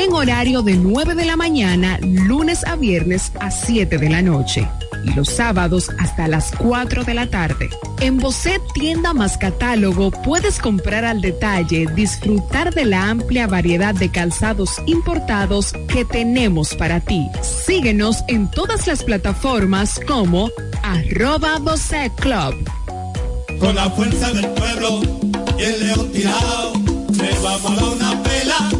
en horario de 9 de la mañana, lunes a viernes a 7 de la noche y los sábados hasta las 4 de la tarde. En Bocet Tienda más Catálogo puedes comprar al detalle, disfrutar de la amplia variedad de calzados importados que tenemos para ti. Síguenos en todas las plataformas como arroba Bocet Club. Con la fuerza del pueblo y el león tirado, le vamos a dar una pela.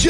Radio.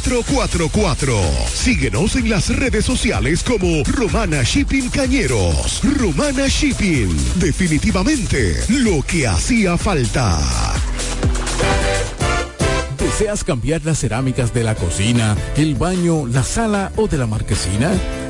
4444. Síguenos en las redes sociales como Romana Shipping Cañeros. Romana Shipping. Definitivamente lo que hacía falta. ¿Deseas cambiar las cerámicas de la cocina, el baño, la sala o de la marquesina?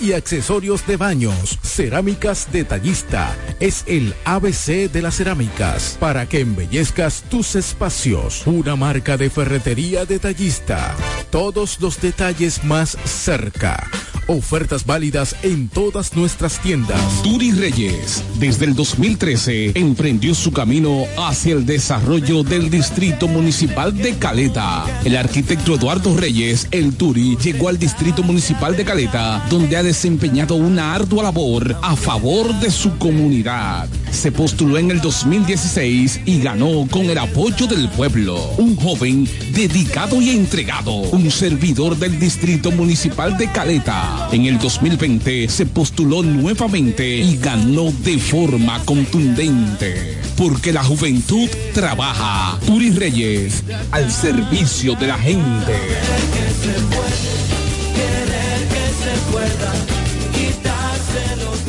y accesorios de baños. Cerámicas Detallista es el ABC de las cerámicas para que embellezcas tus espacios. Una marca de ferretería detallista. Todos los detalles más cerca. Ofertas válidas en todas nuestras tiendas. Turi Reyes, desde el 2013, emprendió su camino hacia el desarrollo del Distrito Municipal de Caleta. El arquitecto Eduardo Reyes, el Turi, llegó al Distrito Municipal de Caleta, donde ha desempeñado una ardua labor a favor de su comunidad. Se postuló en el 2016 y ganó con el apoyo del pueblo. Un joven dedicado y entregado, un servidor del Distrito Municipal de Caleta en el 2020 se postuló nuevamente y ganó de forma contundente. Porque la juventud trabaja. Turi Reyes, al servicio de la gente.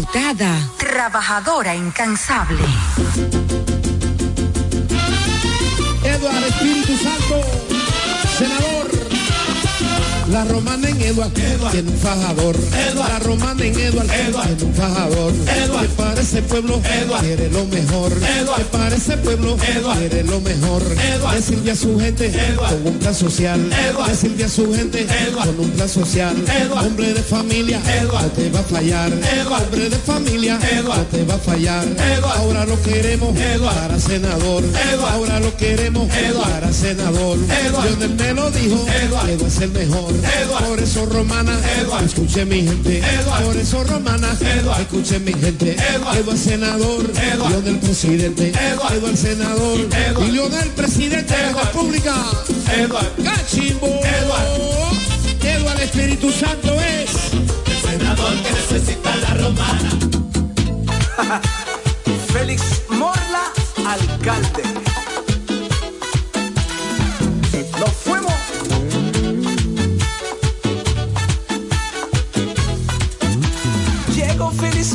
Diputada, trabajadora incansable. Eduardo Espíritu Santo, senador. La romana en Eduard, tiene un fajador. La romana en Eduard, tiene un fajador. Que para ese pueblo quiere lo mejor. Que para ese pueblo quiere lo mejor. Decirle a su gente con un plan social. Decirle a su gente con un plan social. Hombre de familia, no te va a fallar. Hombre de familia, no te va a fallar. Ahora lo queremos para senador. Ahora lo queremos para senador. Lionel me lo dijo, que va a ser mejor. Por eso romana, escuche mi gente. Por eso romana, escuche mi gente. Eduardo senador, Lionel presidente. Eduardo senador, y Lionel presidente de la República. Cachimbo. Eduardo Espíritu Santo es El senador que necesita la romana. Félix Morla, alcalde.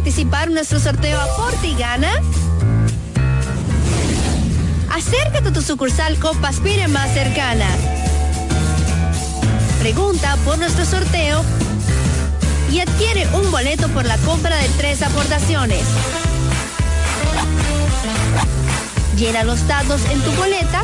participar en nuestro sorteo Aporte y Gana? Acércate a tu sucursal Copaspire más cercana. Pregunta por nuestro sorteo y adquiere un boleto por la compra de tres aportaciones. Llena los datos en tu boleta.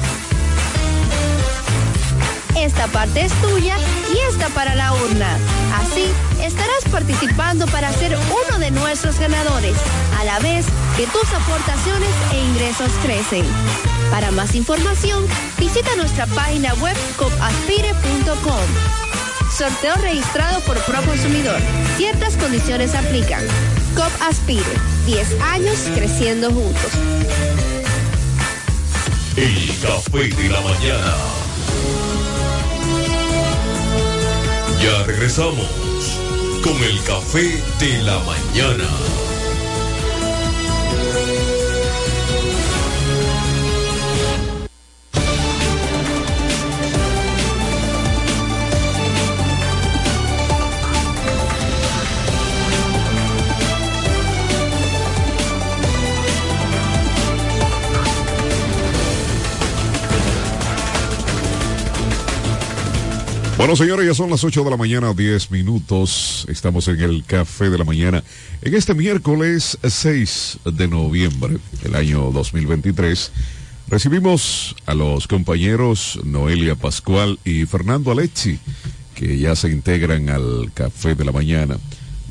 Esta parte es tuya y esta para la urna. Así estarás participando para ser uno de nuestros ganadores, a la vez que tus aportaciones e ingresos crecen. Para más información, visita nuestra página web copaspire.com. Sorteo registrado por Proconsumidor. Ciertas condiciones aplican. COP Aspire. 10 años creciendo juntos. El café de la mañana. Ya regresamos con el café de la mañana. Bueno, señores, ya son las 8 de la mañana, 10 minutos. Estamos en el Café de la Mañana. En este miércoles 6 de noviembre del año 2023, recibimos a los compañeros Noelia Pascual y Fernando Alechi, que ya se integran al Café de la Mañana.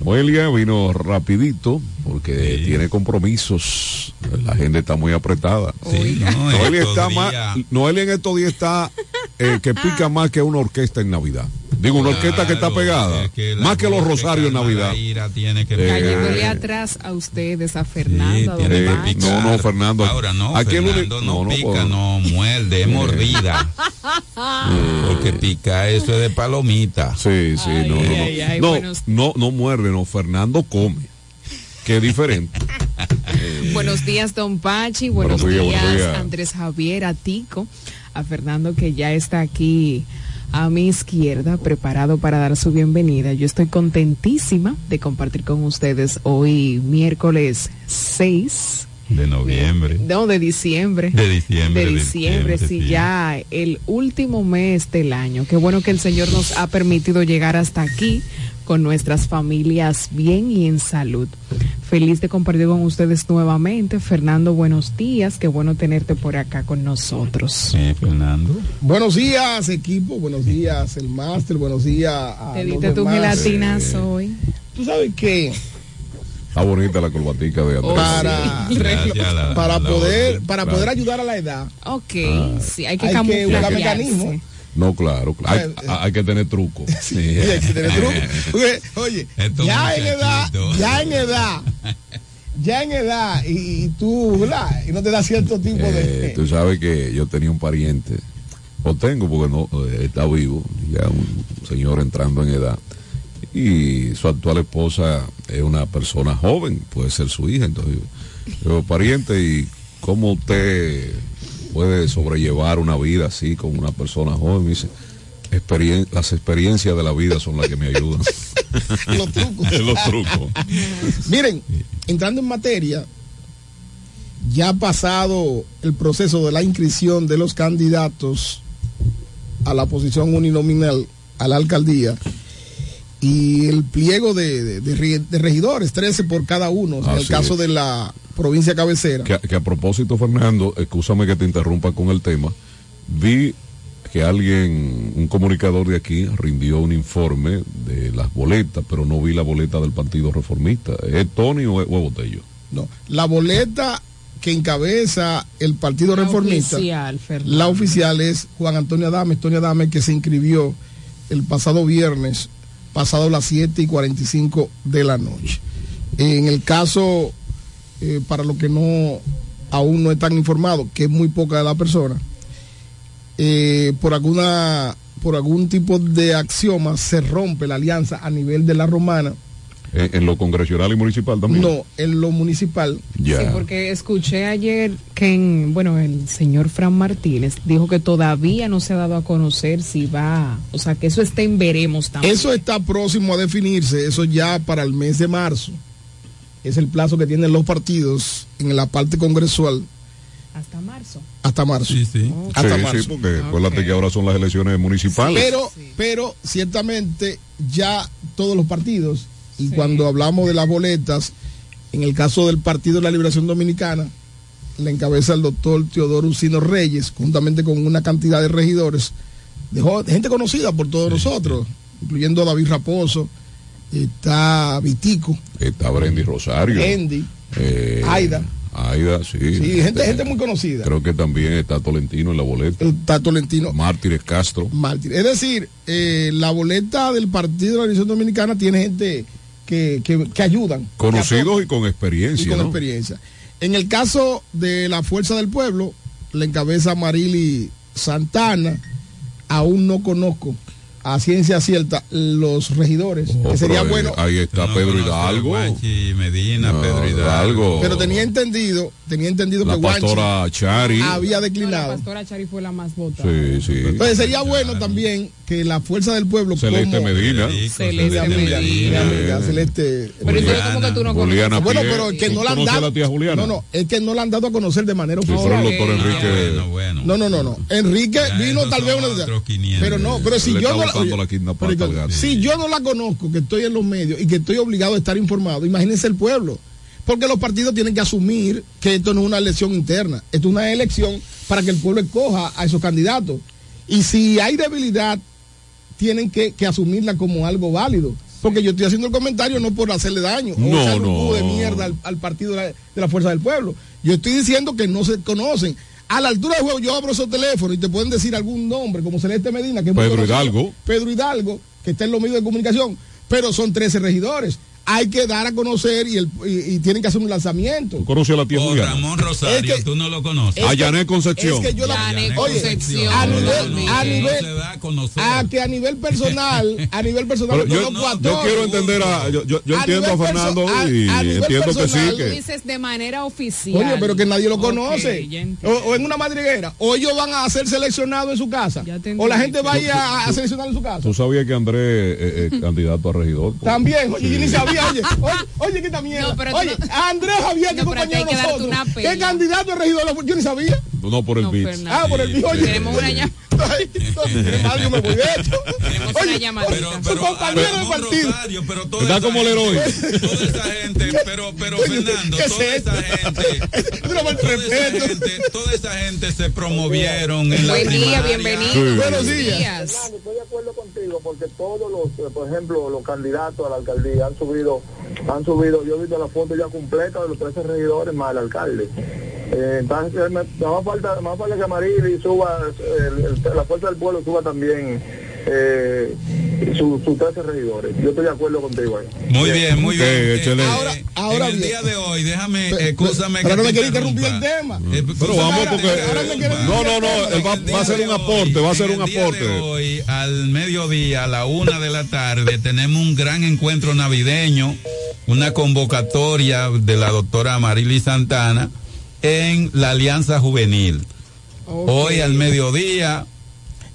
Noelia vino rapidito porque tiene compromisos. La agenda está muy apretada. no, Noelia, está más, Noelia en estos días está eh, que pica más que una orquesta en Navidad. Digo, una orquesta que está pegada. más que los rosarios en Navidad. tiene que Eh, Cayéndole atrás a ustedes, a Fernando, a Eh, no, no, Fernando. Ahora no, Aquí el Fernando único- no, pica, puedo. no muerde, es mordida. Porque pica eso es de palomita. Sí, sí, no, no, no. ay, ay, no, buenos- no, no muerde, no. Fernando come. Que es diferente. Buenos días, Don Pachi. Buenos, Buenos días, días, buenos días. Andrés Javier, a Tico, a Fernando que ya está aquí a mi izquierda, preparado para dar su bienvenida. Yo estoy contentísima de compartir con ustedes hoy, miércoles 6 De noviembre. No, de diciembre. De diciembre, De de diciembre, diciembre, sí, sí. ya el último mes del año. Qué bueno que el Señor nos ha permitido llegar hasta aquí con nuestras familias bien y en salud. Feliz de compartir con ustedes nuevamente. Fernando, buenos días. Qué bueno tenerte por acá con nosotros. Sí, Fernando. Buenos días, equipo. Buenos días, el máster. Buenos días a Te los diste tu demás. gelatinazo hoy. Tú sabes que Está bonita la corbatica de Andrés. para, Gracias a la- para a la poder para poder ayudar a la edad, Ok, Ah. sí, hay que hay que buscar camuflajearse. No, claro, claro. Hay, Eh, hay que tener truco. Sí, hay que tener truco. Oye, Oye, Esto es ya en edad, ya en edad, ya en edad, y, y tú, ¿verdad? Y no te da cierto tipo Eh, de. tú sabes que yo tenía un pariente, o tengo porque no eh, está vivo, ya un señor entrando en edad, y su actual esposa es una persona joven, puede ser su hija, entonces yo, pariente, ¿y cómo usted puede sobrellevar una vida así con una persona joven? Me dice, "Experien- las experiencias de la vida son las que me ayudan. Los trucos. Los trucos. Miren, entrando en materia, ya ha pasado el proceso de la inscripción de los candidatos a la posición uninominal a la alcaldía y el pliego de, de- de re- de regidores, 13 por cada uno, en el caso es. de la provincia cabecera. Que, que a propósito, Fernando, escúchame que te interrumpa con el tema. Vi que alguien, un comunicador de aquí, rindió un informe de las boletas, pero no vi la boleta del Partido Reformista. ¿Es Tony o es, Botello? No, la boleta que encabeza el Partido La Reformista, oficial, la oficial es Juan Antonio Adame, Antonio Adame que se inscribió el pasado viernes, pasado las 7 y 45 de la noche. En el caso, eh, para los que no aún no están informados, que es muy poca de la persona, eh, por alguna por algún tipo de axioma se rompe la alianza a nivel de la romana, ¿En, en lo congresional y municipal también? no en lo municipal. Ya. Sí, porque escuché ayer que, en- bueno, el señor Fran Martínez dijo que todavía no se ha dado a conocer si va, o sea, que eso está en veremos también. Eso está próximo a definirse, eso ya para el mes de marzo. Es el plazo que tienen los partidos en la parte congresual Hasta marzo. Hasta marzo. Sí, sí. Hasta Sí, marzo. sí, porque acuérdate que ahora son las elecciones municipales. Pero, pero ciertamente ya todos los partidos, y cuando hablamos de las boletas, en el caso del Partido de la Liberación Dominicana, le encabeza el doctor Teodoro Usino Reyes, juntamente con una cantidad de regidores, de gente conocida por todos nosotros, incluyendo a David Raposo, está Vitico, Está Brendy Rosario. Andy, eh, Aida. Aida, sí. sí, gente, gente muy conocida. Creo que también está Tolentino en la boleta. Está Tolentino. Mártires Castro. Mártir. Es decir, eh, la boleta del Partido de la Liberación Dominicana tiene gente que, que, que ayudan. Conocidos y con y experiencia, con ¿no? experiencia. En el caso de la Fuerza del Pueblo, la encabeza Marili Santana. Aún no conozco a ciencia cierta los regidores, Oh, que sería bueno. Ahí está Pedro Hidalgo. Guachi, Medina, No, Pedro Hidalgo. Pero tenía entendido, tenía entendido La que Guanchi pastora Chari. había La declinado. pastora Chari fue la más votada. Sí, sí. Entonces sería bueno también que la Fuerza del Pueblo Celeste como Medina. Celeste Medina. Celeste Pero como que tú no Juliana Bueno, pero es que ¿Tú no la han dado. la tía Juliana? No, no, es que no la han dado a conocer de manera Sí, oficial. el doctor Enrique. No, no, no, no. Enrique vino tal vez una Pero no, pero si yo no oye, la quinta pero pata al gato. si yo no la conozco, que estoy en los medios y que estoy obligado a estar informado, imagínense el pueblo. Porque los partidos tienen que asumir que esto no es una elección interna, esto es una elección para que el pueblo escoja a esos candidatos. Y si hay debilidad, tienen que, que asumirla como algo válido. Porque yo estoy haciendo el comentario no por hacerle daño o No, echarle un no. de mierda al, al partido de la, de la Fuerza del Pueblo. Yo estoy diciendo que no se conocen. A la altura del juego yo abro esos teléfonos y te pueden decir algún nombre, como Celeste Medina, que es Pedro. Hidalgo. Pedro Hidalgo, que está en los medios de comunicación, pero son 13 regidores. Hay que dar a conocer y, el, y, y tienen que hacer un lanzamiento. ¿Tú conoces a la tía O Juliana? Ramón Rosario, Es que- tú no lo conoces. es A Yané Concepción. Es que yo la, Yané oye, Concepción. a No, nivel, no, a no nivel, se da a conocer. a que a nivel personal, a nivel personal, yo, conozco a yo quiero entender a. Yo, yo, yo A entiendo a nivel Fernando y a nivel entiendo que sí. personal, Tú Que, dices de manera oficial. Oye, pero que nadie lo conoce. o, o en una madriguera. O ellos van a ser seleccionados en su casa. O la gente va a ir a, seleccionar en su casa. ¿Tú sabías que Andrés es es candidato a regidor? También, oye, yo ni sabía, oye, oye, oye, qué. No, pero tú oye, no- Andrés Javier, que No, pero compañero de nosotros. ¿Qué candidato a regidor? Yo ni sabía. No, por el No, beat. Fernando. Ah, por el bicho, oye. Tenemos una llamada. Yo me voy de una Oye, oye, su compañero de partido. Rosario, pero toda Está esa como el héroe. Toda esa gente, pero, pero Oye, Fernando, ¿qué es toda esa gente, toda esa respeto. gente, toda esa gente se promovieron en la Buen día, bienvenido. Sí. Buenos días. Estoy de acuerdo contigo porque todos los, eh, por ejemplo, los candidatos a la alcaldía han subido, han subido, yo he visto la foto ya completa de los 13 regidores más el alcalde. Eh, entonces, me, me más falta, más falta que Marili suba, eh, la fuerza del pueblo suba también eh, sus 13 regidores. Yo estoy de acuerdo contigo ahí. Muy bien, muy bien. Eh, échale. Ahora- ahora en el bien. día de hoy, déjame, escúchame pero que no me quiere interrumpir el tema. Eh, Pero vamos porque. No, no, no. Él va, a hacer de un hoy, aporte. Va a hacer en un el día de aporte. Hoy, al mediodía, a la una de la tarde, tenemos un gran encuentro navideño, una convocatoria de la doctora Marily Santana en la Alianza Juvenil. Hoy al mediodía,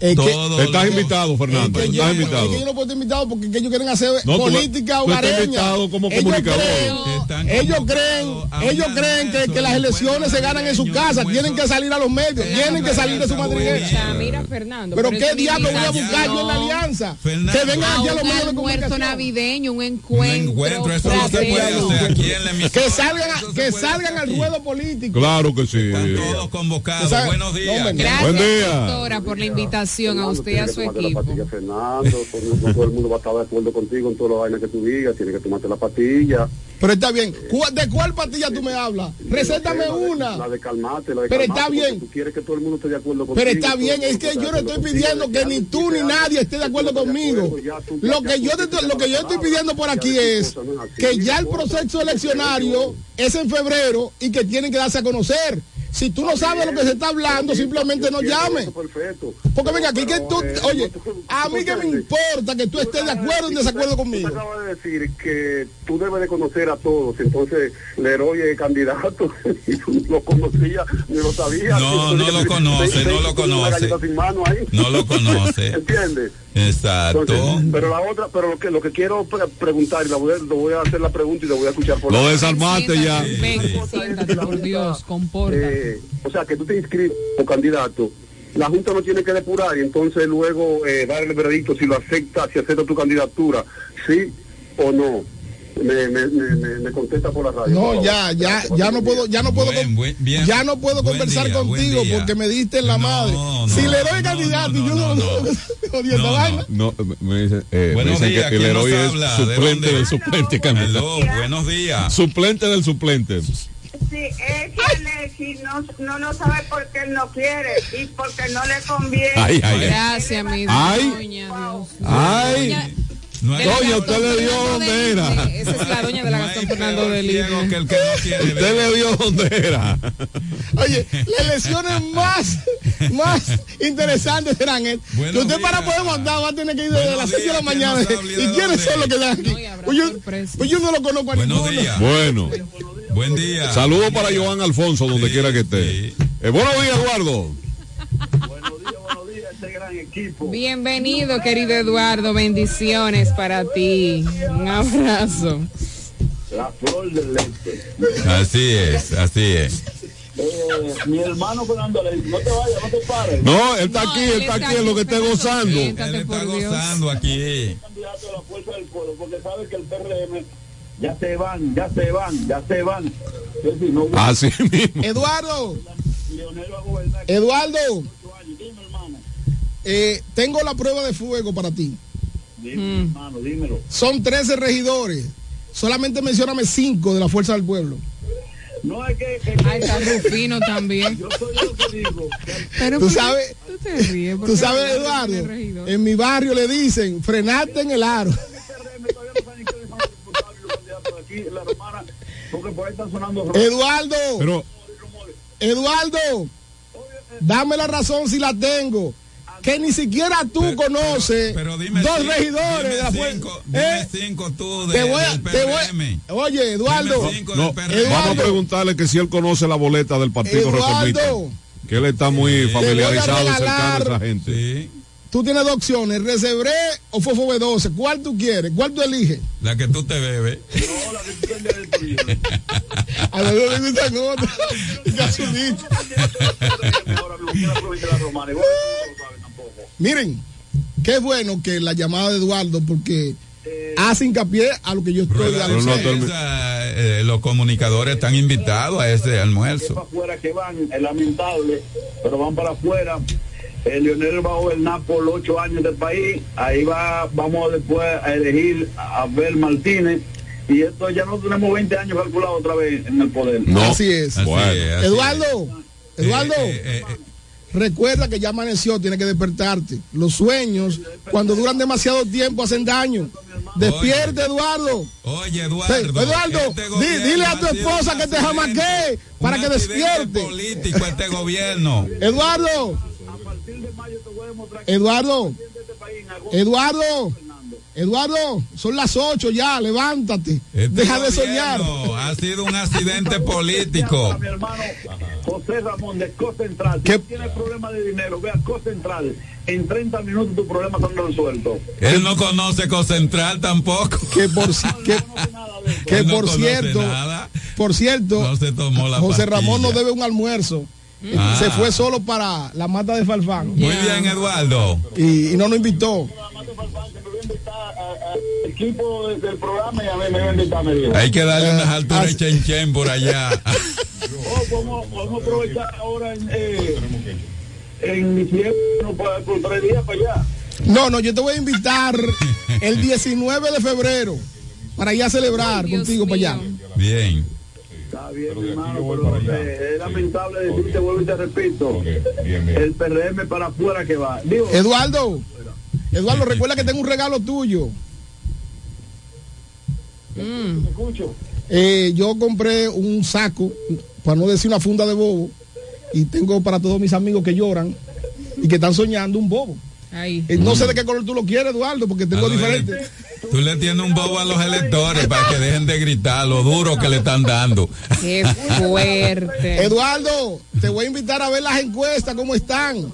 Es que- Estás invitado, Fernando. Es que, yo, Estás es que invitado. yo no puedo estar invitado porque ellos quieren hacer No, tú- política tú estás hogareña. invitado como ellos comunicador. creen, ellos creen, ellos un creen que, que las un elecciones encuentro se ganan en su casa, un tienen que salir a los medios, tienen que salir de su madriguera. Mira, Fernando. Pero qué diablo voy a buscar yo en la alianza. Que vengan aquí a los un medios de comunicación. navideño, un Un encuentro. encuentro, eso no se puede fraterno. hacer aquí en la emisora. Que salgan, que salgan al ruedo político. Claro que sí. Están todos convocados. Buenos No, días. Gracias, Buen día. doctora, por la invitación a usted y a su equipo. Fernando, todo, todo el mundo va a estar de acuerdo contigo en todas las vainas que tú digas, tienes que tomarte la pastilla. Pero está bien. ¿Cu- ¿De cuál pastilla tú me hablas? Recétame La de- una. La de calmate, la de Pero calmate, está bien. Tú quieres que todo el mundo esté de acuerdo contigo. Pero está bien, es que yo no estoy pidiendo que ni tú ni nadie esté de acuerdo conmigo. Lo que yo lo que yo estoy pidiendo por aquí es que ya el proceso eleccionario es en febrero y que tienen que darse a conocer. Si tú no sabes lo que se está hablando, simplemente no llames. Perfecto. Porque venga aquí que tú, eh, oye, a mí que me importa que tú estés de acuerdo o en desacuerdo conmigo. Tú acabas de decir que tú debes de conocer a todos, entonces Leroy es candidato y tú no conocías ni lo sabías. No, no lo conoce, no lo conoce. No lo conoce. ¿Entiendes? Exacto. Entonces, pero la otra, pero lo que lo que quiero pre- preguntar y la voy, a, lo voy a hacer la pregunta y la voy a escuchar por Lo la- desarmaste ya. Ven, siéntate, por Dios, compórtate. eh, o sea, que tú te inscribes como candidato, la Junta no tiene que depurar y entonces luego eh, dar el veredicto si lo acepta, si acepta tu candidatura, sí o no. Me, me, me, me- me contesta por la radio. No, ya, ya, ya no puedo, ya no puedo, ya no puedo conversar día, contigo porque me diste en la madre. si le doy candidato y yo no, vaina. No, me dicen, eh, me Buenos dicen días, que el ¿quién nos héroe es suplente del suplente. candidato. Aló, buenos días. Suplente del suplente. Sí, es que Alexi no, no, no sabe por qué él no quiere y porque no le conviene. Ay, ay, ay. Gracias, mi Ay. doña. Dios. Ay. No De la Doña, usted le dio Fernando donde de era. Esa es la doña de la Gastón Fernando de que el que no quiere Usted le dio donde era. Oye, las elecciones más, más interesantes serán es que usted para poder montar va a tener que ir desde las 6 de la mañana. ¿Y quiénes son los que dan aquí? Pues yo, pues yo no lo conozco a Buenos ninguno. días. Bueno. Buen día. Saludos para Joan Alfonso, donde quiera que esté. Eh, buenos días, Eduardo. Bienvenido, querido Eduardo. Bendiciones para ti. Un abrazo. La flor del leche. Así es, así es. Eh, mi hermano Fernando le dice, no te vayas, no te pares. No, él está aquí, él está aquí, es lo que está gozando. Él está gozando aquí. candidato de la fuerza del pueblo, porque sabe que el PRM ya se van, ya se van, ya se van. No Así mismo. Eduardo, a. Eduardo. Eh, tengo la prueba de fuego para ti. Dime, hermano, dímelo. Son 13 regidores. Solamente mencióname 5 de la fuerza del pueblo. No es que. Ay, está Rufino también. Yo soy yo que digo. Pero Tú ¿por qué sabes, Tú te ríes. ¿Por tú qué sabes, Eduardo, en mi barrio le dicen, frenate en el aro. Eduardo, Pero, Eduardo, dame la razón si la tengo. Que ni siquiera tú conoces Pero dime dos cinco, regidores dime de la cinco, fuerza. dime ¿Eh? cinco tú de, Te voy a- del te voy. Oye, Eduardo, no, PRM. vamos a Eduardo. preguntarle que si él conoce la boleta del Partido Eduardo. Reformista. Que él está muy familiarizado y cercano a esa gente. Sí, tú tienes dos opciones, Resebré o Fofo B12. ¿Cuál tú quieres? ¿Cuál tú eliges? la que tú te bebes. A ver, no le gustan otras. Gasolina. Miren, qué bueno que la llamada de Eduardo, porque hace hincapié a lo que yo estoy Rueda prensa, eh, los comunicadores están invitados a este almuerzo. para afuera que van, es lamentable, pero van para afuera. El Leonel va a gobernar por ocho años del país. Ahí va, vamos después a elegir a Abel Martínez. Y esto ya no tenemos 20 años calculados otra vez en el poder. No. Así es. Así Bueno. es, así Eduardo, Eduardo, Eh, eh, eh, recuerda que ya amaneció, tiene que despertarte. Los sueños, cuando duran demasiado tiempo, hacen daño. Despierte, Eduardo. Oye, Sí, Eduardo. Eduardo, este di- dile a tu esposa que te jamaquee para que despierte. político este gobierno. Eduardo, Eduardo, Eduardo, Eduardo, son las ocho ya, levántate. Este Deja de soñar. Ha sido un accidente político. Mi hermano José Ramón de Costa Central. Si tienes problemas de dinero, ve a Costa Central. En 30 minutos tu problema están resueltos. Él no conoce Cocentral tampoco. Que por, que, que no cierto, nada. por cierto, No se tomó la José Ramón nos pastilla. debe un almuerzo. Ah. Se fue solo para la mata de Falfán. Muy bien, Eduardo. Y, y no nos invitó. Equipo de- del programa y a mí me iba a invitar, me dijo. Hay que darle unas alturas de chen chen por allá. Oh, vamos, vamos a aprovechar ahora en, eh, en diciembre, no para por tres días para allá. No, no, yo te voy a invitar el 19 de febrero para ir a celebrar contigo para allá. Bien. Está bien, mi hermano, pero eh, es lamentable decirte, vuelvo y te repito, el PRM para afuera que va. Digo, Eduardo, Eduardo, recuerda que tengo un regalo tuyo. escucho. Eh, yo compré un saco, para no decir una funda de bobo, y tengo para todos mis amigos que lloran y que están soñando un bobo. Ahí. Eh, no sé de qué color tú lo quieres, Eduardo, porque tengo diferentes. Tú le tienes un bobo a los electores para que dejen de gritar lo duro que le están dando. Qué fuerte. Eduardo, te voy a invitar a ver las encuestas, cómo están.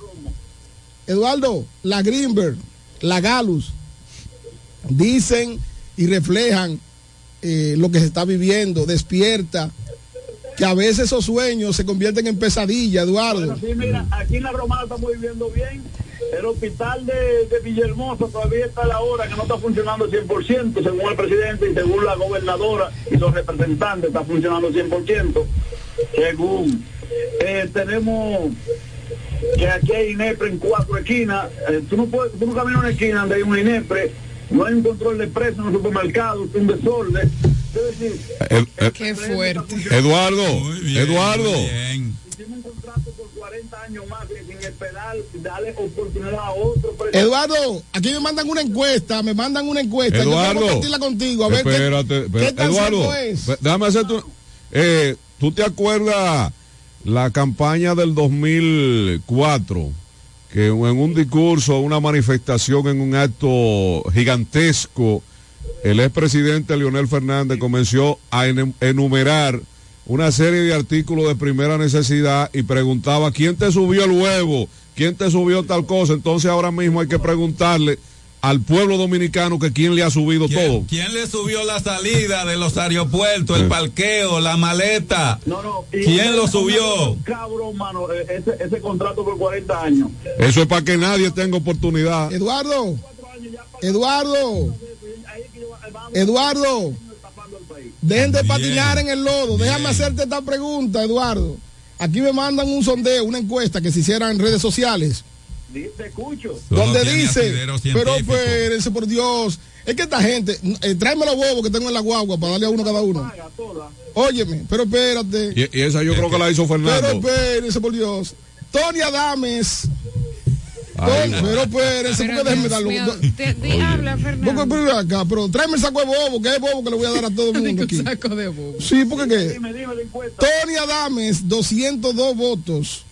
Eduardo, la Greenberg, la Galus, dicen y reflejan eh, lo que se está viviendo. Despierta que a veces esos sueños se convierten en pesadilla, Eduardo. Sí, mira, aquí en la Romana estamos viviendo bien. El hospital de, de todavía está a la hora que no está funcionando 100%, según el presidente y según la gobernadora y los representantes, está funcionando 100%, según. Eh, tenemos que aquí hay INEPRE en cuatro esquinas. Eh, tú, no puedes, tú no caminas una esquina donde hay un INEPRE, no hay un control de precios en los supermercados, es un desorden. Es decir, Qué fuerte. Eduardo, Eduardo. hicimos un contrato por 40 años más sin esperar darle oportunidad a otro. pero- Eduardo, aquí me mandan una encuesta, me mandan una encuesta. Yo quiero Eduardo, compartirla contigo, a ver qué- espérate, qué, espérate. tan Eduardo, es. déjame hacerte un- eh, ¿Tú te acuerdas la campaña del 2004? Que en un discurso, una manifestación, en un acto gigantesco, el expresidente Leonel Fernández comenzó a enumerar una serie de artículos de primera necesidad y preguntaba quién te subió el huevo, quién te subió tal cosa. Entonces ahora mismo hay que preguntarle al pueblo dominicano que quién le ha subido todo. ¿Quién le subió la salida de los aeropuertos, el parqueo, la maleta? No, no, ¿Quién lo subió? Cabrón, mano, eh, ese, ese contrato por 40 años. Eso es para que nadie tenga oportunidad. Eduardo, Eduardo, Eduardo, dejen de patinar en el lodo. Déjame hacerte esta pregunta, Eduardo. Aquí me mandan un sondeo, una encuesta que se hiciera en redes sociales. Te escucho. donde dice, pero espérense por Dios, es que esta gente, eh, tráeme los huevos que tengo en la guagua para darle a uno cada uno. Óyeme, pero espérate. Y, y esa yo creo que la hizo Pero Fernando. espérense por Dios. Tony Adames. Ay, Tony, pero espérense, Pero porque déjenme Dios darlo. te- di- habla, Fernando. Porque, pero acá, pero tráeme el saco de bobo, que es bobo que le voy a dar a todo el mundo aquí. saco de bobo. Sí, porque qué. Tony Adames, 202 votos.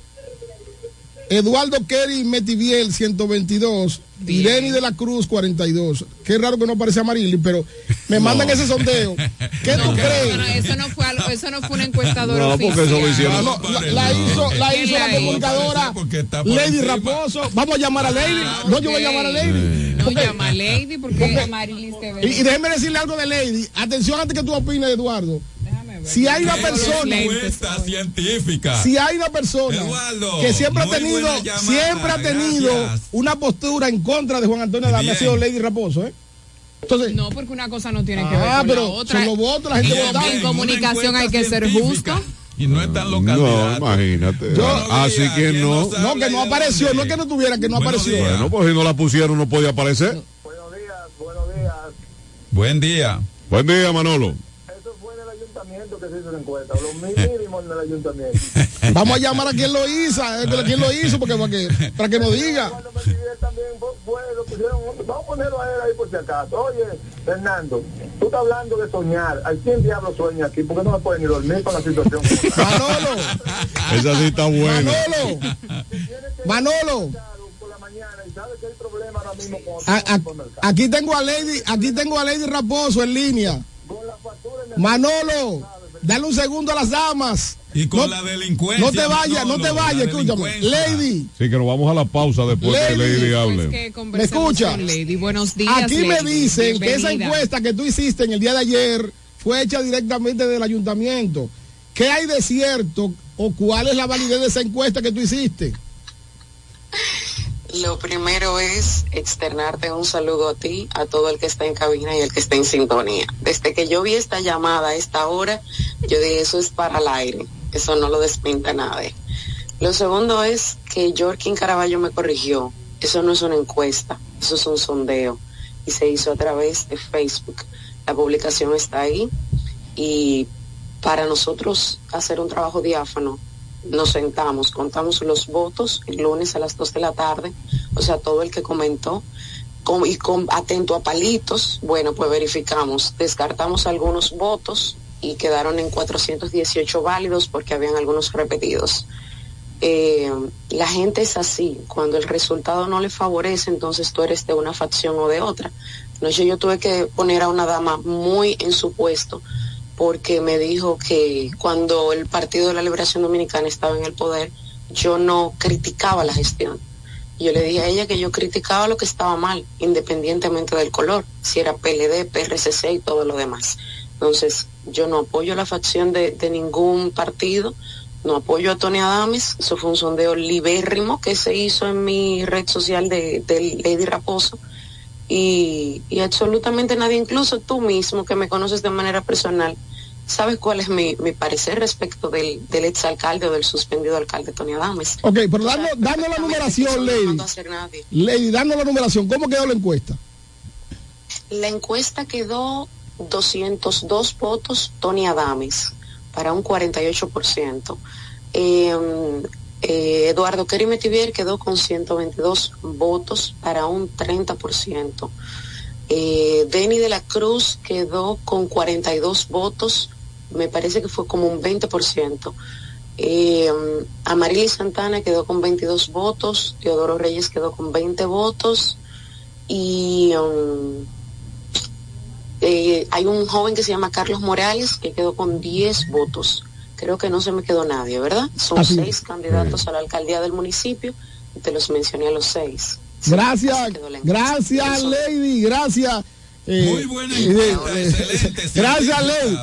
Eduardo Kerry Metiviel, 122. Irene de la Cruz, 42. Qué raro que no aparece Amarili, pero me mandan ese sondeo. ¿Qué tú No, crees? no, eso no fue algo- eso no fue una encuestadora No, porque oficial. eso lo hicieron. Ah, no, la, la hizo, la ¿Quién hizo la la hizo? comunicadora Porque Lady encima. Raposo. Vamos a llamar a Lady. No, yo voy a llamar a Lady. No Porque- llama a Lady porque Amarilis te y, y déjeme decirle algo de Lady. Atención antes que tú opines, Eduardo. Si hay una persona, científica. si hay una persona Eduardo, que siempre ha tenido, siempre ha tenido gracias. una postura en contra de Juan Antonio Adame, ha sido Lady Raposo, ¿eh? Entonces, No, porque una cosa no tiene que ver ah, con pero la otra. son los votos, la gente en comunicación hay que ser justo. Y no están los No, candidatos. imagínate. Yo- Así que ¿quién no. no? No, que no apareció, no es que no tuviera, que no Buenos apareció. días. Bueno, pues si no la pusieron no podía aparecer. Buenos días, buenos días. Buen día. Buen día, Manolo. Ayuntamiento que se hizo la encuesta, lo mínimo en el ayuntamiento. Vamos a llamar a quien lo hizo, eh, pero quién lo hizo, porque para que, para que nos diga. Cuando me también pusieron, vamos a ponerlo a él ahí por si acaso. Oye, Fernando, tú estás hablando de soñar. ¿A quién diablo sueña aquí? Porque no se puede ni dormir con la situación. Manolo, Esa sí está buena. Manolo, Manolo. por la mañana y sabes que hay problema ahora mismo con A- el a- supermercado. aquí tengo a Lady, aquí tengo a Lady Raposo en línea. Con la factura en el Manolo, dale un segundo a las damas. Y con No- la delincuencia. No te vayas, no te vayas, escúchame. Lady, Sí, que nos vamos a la pausa después que Lady. Lady Pues hable. que conversemos ¿Me escucha? Lady. Buenos días. aquí me Lady. dicen que esa encuesta que tú hiciste en el día de ayer fue hecha directamente del ayuntamiento. ¿Qué hay de cierto o cuál es la validez de esa encuesta que tú hiciste? Lo primero es externarte un saludo a ti, a todo el que está en cabina y el que está en sintonía. Desde que yo vi esta llamada a esta hora, yo dije, eso es para el aire, eso no lo despinta nadie. Lo segundo es que Jorkin Caraballo me corrigió, eso no es una encuesta, eso es un sondeo y se hizo a través de Facebook. La publicación está ahí y para nosotros hacer un trabajo diáfano, nos sentamos, contamos los votos el lunes a las 2 de la tarde, o sea, todo el que comentó, y con, atento a palitos, bueno, pues verificamos, descartamos algunos votos y quedaron en 418 válidos porque habían algunos repetidos. Eh, la gente es así, cuando el resultado no le favorece, entonces tú eres de una facción o de otra. Anoche yo tuve que poner a una dama muy en su puesto porque me dijo que cuando el Partido de la Liberación Dominicana estaba en el poder, yo no criticaba la gestión. Yo le dije a ella que yo criticaba lo que estaba mal, independientemente del color, si era PLD, PRCC y todo lo demás. Entonces, yo no apoyo la facción de, ningún partido, no apoyo a Tony Adames, eso fue un sondeo libérrimo que se hizo en mi red social de, de Lady Raposo y, y absolutamente nadie, incluso tú mismo que me conoces de manera personal, sabes cuál es mi, mi parecer respecto del, del exalcalde o del suspendido alcalde Tony Adames. Ok, pero dando, dando la numeración, Lady. Lady, dando la numeración, ¿cómo quedó la encuesta? La encuesta quedó 202 votos Tony Adames para un 48%. Eh, eh, Eduardo Kerry Metivier quedó con 122 votos para un 30%. Eh, Denny de la Cruz quedó con 42 votos, me parece que fue como un 20%. Eh, Amarili Santana quedó con 22 votos, Teodoro Reyes quedó con 20 votos y um, eh, hay un joven que se llama Carlos Morales que quedó con 10 votos. Creo que no se me quedó nadie, ¿verdad? Son Así seis candidatos a la alcaldía del municipio y te los mencioné a los seis. Gracias, gracias, Lady, gracias. Eh, Muy buena eh, encuesta, eh, excelente. Gracias, Lady.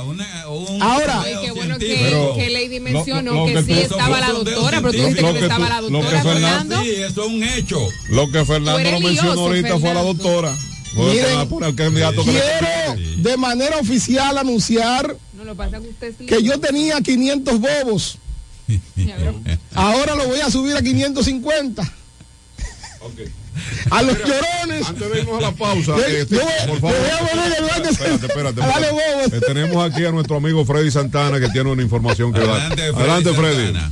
Ahora, Ay, qué bueno que, Pero- que Lady Lo- mencionó lo que, que sí estaba la doctora, pero tú dijiste que, no estaba la Lo que doctora, Fernando- Fernando. Sí, eso es un hecho. Lo que Fernando no mencionó lioso, ahorita fue a la Fernando. doctora. Miren, poner el candidato que le quiero de manera oficial anunciar No, lo que pasa que usted es que yo tenía 500 bobos. Ahora lo voy a subir a 550. A los llorones. Antes de irnos a la pausa, Yo- este, yo por favor. yo voy a poner el guante- Espérate, espérate. espérate. bobos. Eh, tenemos aquí a nuestro amigo Freddy Santana que tiene una información que dar. Adelante, Freddy Adelante, Freddy. Santana.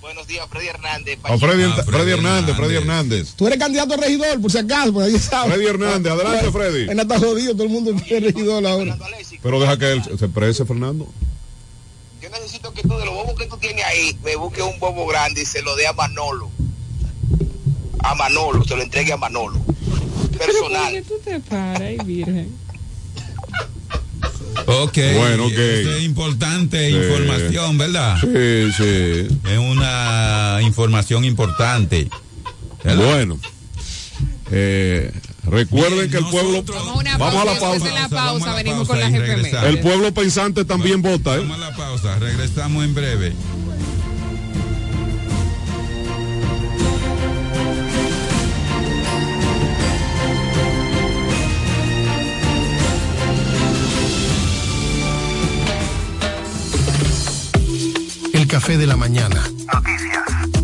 Buenos días, Freddy Hernández. A Freddy, Ah, Freddy Hernández, Freddy Hernández. Tú eres candidato a regidor, por si acaso, por ahí sabes. Freddy Hernández, adelante, Freddy. En está jodido, todo el mundo es regidor ahora. Pero deja que él se prese, Fernando. Yo necesito que tú, de los bobos que tú tienes ahí, me busques un bobo grande y se lo dé a Manolo. A Manolo, se lo entregue a Manolo. Personal. tú te paras, virgen? Ok. Bueno, ok. Eso es importante Sí. información, ¿verdad? Sí, sí. Es una información importante. ¿verdad? Bueno. Eh, recuerden que el pueblo. Vamos a una Vamos a la pausa, pausa. la pausa Vamos a la venimos pausa con las. El pueblo pensante también vota, ¿eh? Vamos a la pausa, regresamos en breve. El café de la mañana.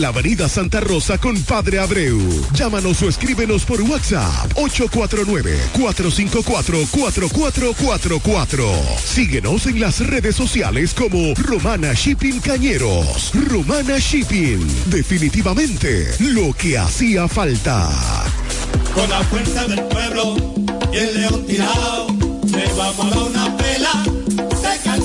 la Avenida Santa Rosa con Padre Abreu. Llámanos o escríbenos por WhatsApp 849 454 4444. Síguenos en las redes sociales como Romana Shipping Cañeros. Romana Shipping. Definitivamente lo que hacía falta. Con la fuerza del pueblo y el león tirado, le vamos a una pela.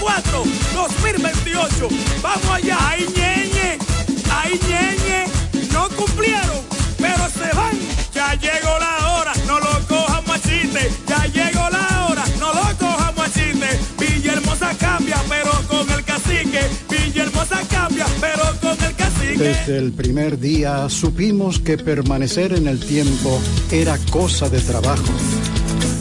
2024, 2028. Vamos allá, ay ñeñe, ay ñeñe, no cumplieron, pero se van. Ya llegó la hora, no lo cojan machiste. Ya llegó la hora, no lo cojan machiste. Villahermosa cambia, pero con el cacique. Villahermosa cambia, pero con el cacique. Desde el primer día supimos que permanecer en el tiempo era cosa de trabajo.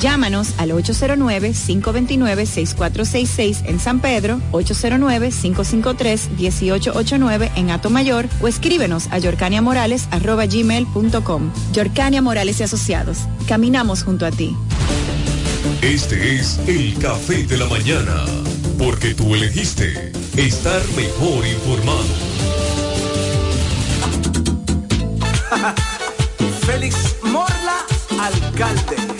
Llámanos al 809-529-6466 en San Pedro, 809-553-1889 en Mayor o escríbenos a yorcaniamorales.com. Yorcania Morales y Asociados. Caminamos junto a ti. Este es el café de la mañana, porque tú elegiste estar mejor informado. Félix Morla, alcalde.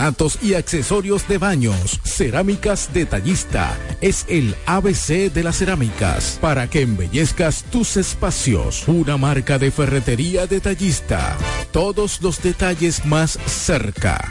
porcelanatos y accesorios de baños. Cerámicas Detallista es el ABC de las cerámicas para que embellezcas tus espacios. Una marca de ferretería detallista. Todos los detalles más cerca.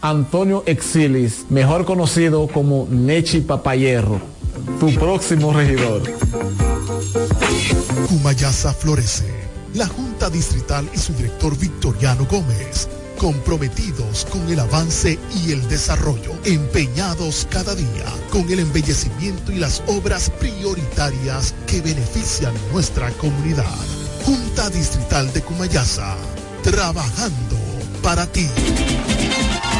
Antonio Exilis, mejor conocido como Nechi Papayerro, tu próximo regidor. Cumayasa florece. La Junta Distrital y su director Victoriano Gómez, comprometidos con el avance y el desarrollo, empeñados cada día con el embellecimiento y las obras prioritarias que benefician nuestra comunidad. Junta Distrital de Cumayasa, trabajando para ti.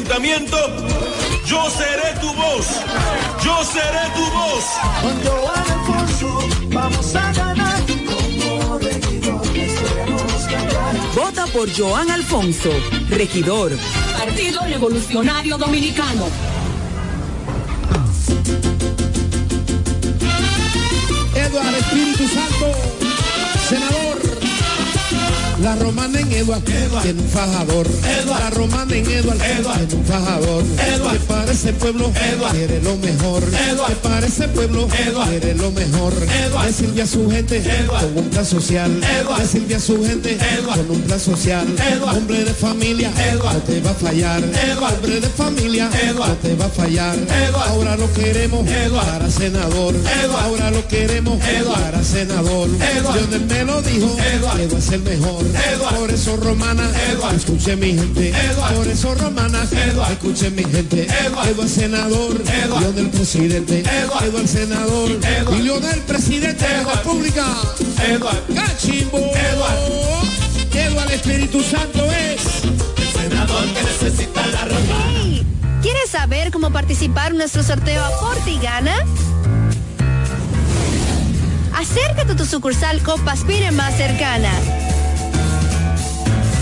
ayuntamiento, yo seré tu voz. Yo seré tu voz. Con Joan Alfonso vamos a ganar. Como regidor, cambiará. Vota por Joan Alfonso, regidor. Partido Revolucionario Dominicano. Eduardo Espíritu Santo, senador La romana en Edward, tiene un fajador. La romana en Edward, tiene un fajador. Que para ese pueblo quiere lo mejor. Que para ese pueblo quiere lo mejor. Decirle a su gente con un plan social. Decirle a su gente con un plan social. Hombre de familia, no te va a fallar. Hombre de familia, no te va a fallar. Ahora lo queremos para senador. Ahora lo queremos para senador. Lionel me lo dijo, Eduardo es el mejor. Por eso romana, escuche mi gente. Por eso romana, escuche mi gente. Eduardo es senador, Lionel presidente. Eduardo el senador y Lionel presidente de la República. Cachimbo. Eduardo Espíritu Santo es el senador que necesita la romana. ¿Quieres saber cómo participar en nuestro sorteo Aporte y Gana? Acércate a tu sucursal Copa Aspire más cercana.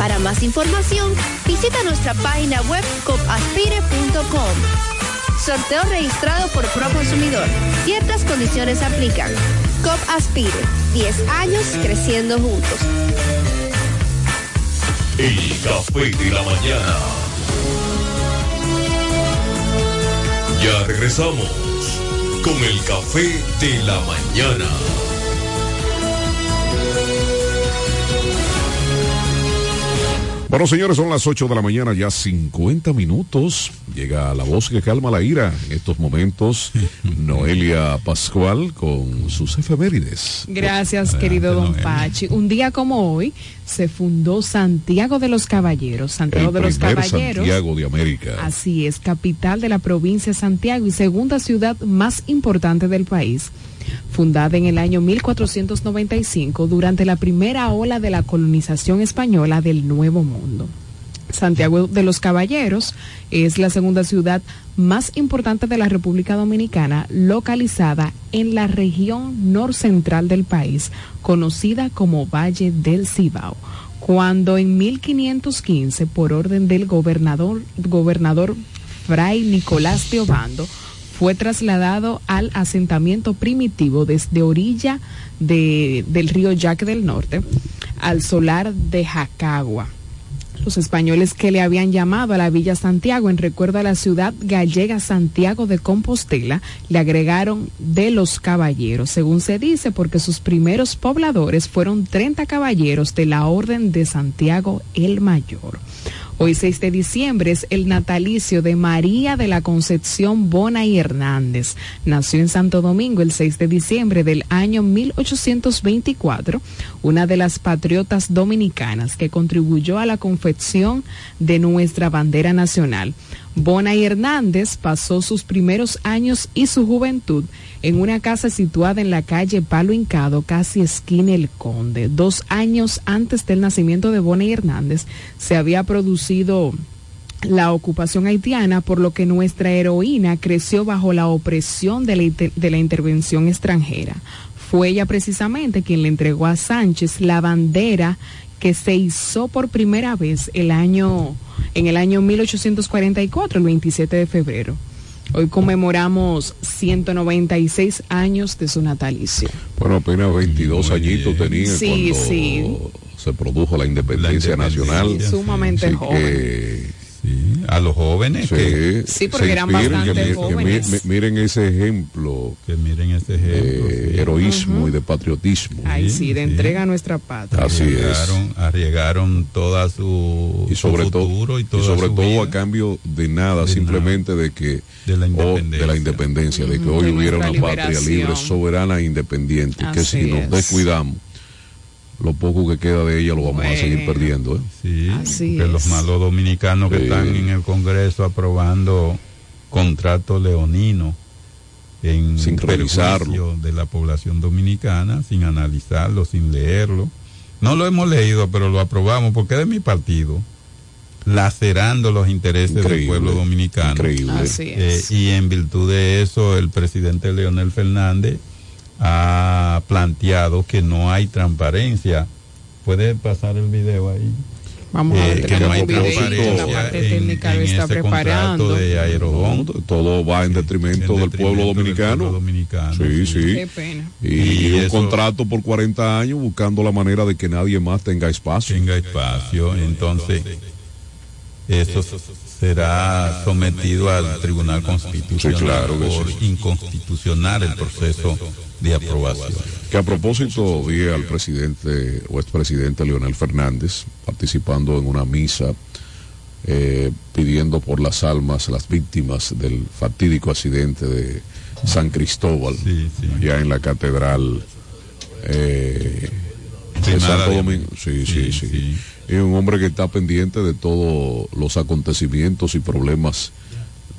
Para más información, visita nuestra página web copaspire.com. Sorteo registrado por Proconsumidor. Ciertas condiciones aplican. COP Aspire. 10 años creciendo juntos. El café de la mañana. Ya regresamos con el café de la mañana. Bueno, señores, son las 8 de la mañana, ya 50 minutos. Llega la voz que calma la ira. En estos momentos, Noelia Pascual con sus efemérides. Gracias, querido don Pachi. Un día como hoy se fundó Santiago de los Caballeros. Santiago El de los Caballeros. Santiago de América. Así es, capital de la provincia de Santiago y segunda ciudad más importante del país. Fundada en el año 1495 durante la primera ola de la colonización española del Nuevo Mundo. Santiago de los Caballeros es la segunda ciudad más importante de la República Dominicana, localizada en la región norcentral del país, conocida como Valle del Cibao. Cuando en 1515, por orden del gobernador, gobernador Fray Nicolás de Obando, fue trasladado al asentamiento primitivo desde orilla de- del río Yaque del Norte al solar de Jacagua. Los españoles que le habían llamado a la Villa Santiago en recuerdo a la ciudad gallega Santiago de Compostela le agregaron de los caballeros, según se dice, porque sus primeros pobladores fueron 30 caballeros de la Orden de Santiago el Mayor. Hoy 6 de diciembre es el natalicio de María de la Concepción Bona y Hernández. Nació en Santo Domingo el 6 de diciembre del año 1824, una de las patriotas dominicanas que contribuyó a la confección de nuestra bandera nacional. Bona y Hernández pasó sus primeros años y su juventud en una casa situada en la calle Palo Hincado, casi esquina El Conde. Dos años antes del nacimiento de Bona y Hernández se había producido la ocupación haitiana, por lo que nuestra heroína creció bajo la opresión de la intervención extranjera. Fue ella precisamente quien le entregó a Sánchez la bandera que se hizo por primera vez el año, en el año 1844, el 27 de febrero. Hoy conmemoramos 196 años de su natalicio. Bueno, apenas 22 añitos tenía Sí, cuando sí. se produjo la independencia, nacional. Sumamente Así joven. que, a los jóvenes sí, que- Sí, porque se eran inspiren, bastante que mi- que jóvenes. mi- mi- miren ese ejemplo que miren ese ejemplo de sí. heroísmo y de patriotismo. Ay, sí, de entrega a nuestra patria. Así es. arriesgaron, arriesgaron toda su, y sobre su todo futuro y, y toda sobre su todo vida. a cambio de nada simplemente de que De la o- independencia. de la independencia de que hoy de hubiera una patria libre soberana e independiente que si nos es. Lo poco que queda de ella lo vamos a seguir perdiendo ¿eh? Sí, Así que los malos dominicanos que están en el Congreso aprobando contratos leoninos en Sin revisarlo. perjuicio de la población dominicana, sin analizarlo, sin leerlo. No lo hemos leído, pero lo aprobamos porque es de mi partido. lacerando los intereses del pueblo dominicano. Increíble. Así Eh, y en virtud de eso, el presidente Leonel Fernández ha planteado que no hay transparencia. ¿Puede pasar el video ahí? Vamos a ver, Eh, que tenemos no hay la parte en- técnica lo en está ese preparando. contrato de Aerobón. todo va en detrimento, del pueblo dominicano. Sí, sí. Qué pena. Y, Y un eso- contrato por 40 años buscando la manera de que nadie más tenga espacio. Tenga espacio, entonces eso será sometido al Tribunal Constitucional Sí, claro por sí. inconstitucional el proceso de aprobación. Que a propósito vi al presidente o expresidente Leonel Fernández participando en una misa eh, pidiendo por las almas, las víctimas del fatídico accidente de San Cristóbal, ya en la catedral eh, de Santo Domingo. Sí, sí, sí, Y un hombre que está pendiente de todos los acontecimientos y problemas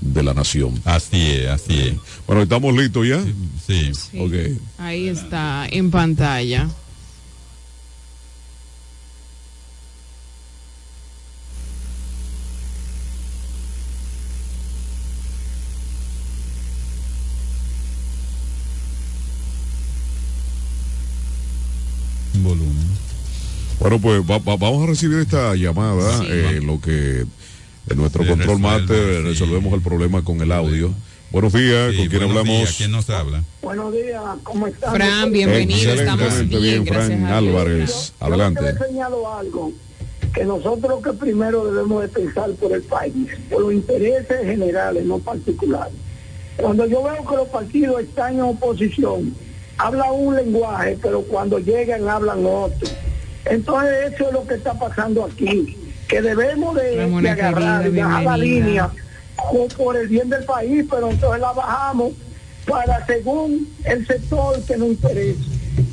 de la nación. Así es, así es. Bueno, ¿estamos listos ya? Sí. Ok. Ahí está en pantalla. Bueno, pues va- va- vamos a recibir esta llamada, Sí. eh, en lo que en nuestro control mate sí. resolvemos el problema con el audio. Buenos días, Sí, ¿con quién hablamos? días, ¿Quién nos habla? Buenos días, ¿cómo están? Fran, bienvenido, estamos bien, bien, Fran. Álvarez, Yo adelante. le señalo algo, que nosotros que primero debemos de pensar por el país, por los intereses generales, no particulares. Cuando yo veo que los partidos están en oposición, hablan un lenguaje, pero cuando llegan hablan otro. Entonces eso es lo que está pasando aquí, que debemos de, agarrar, querida, y bajar la línea o por el bien del país, pero entonces la bajamos para según el sector que nos interesa,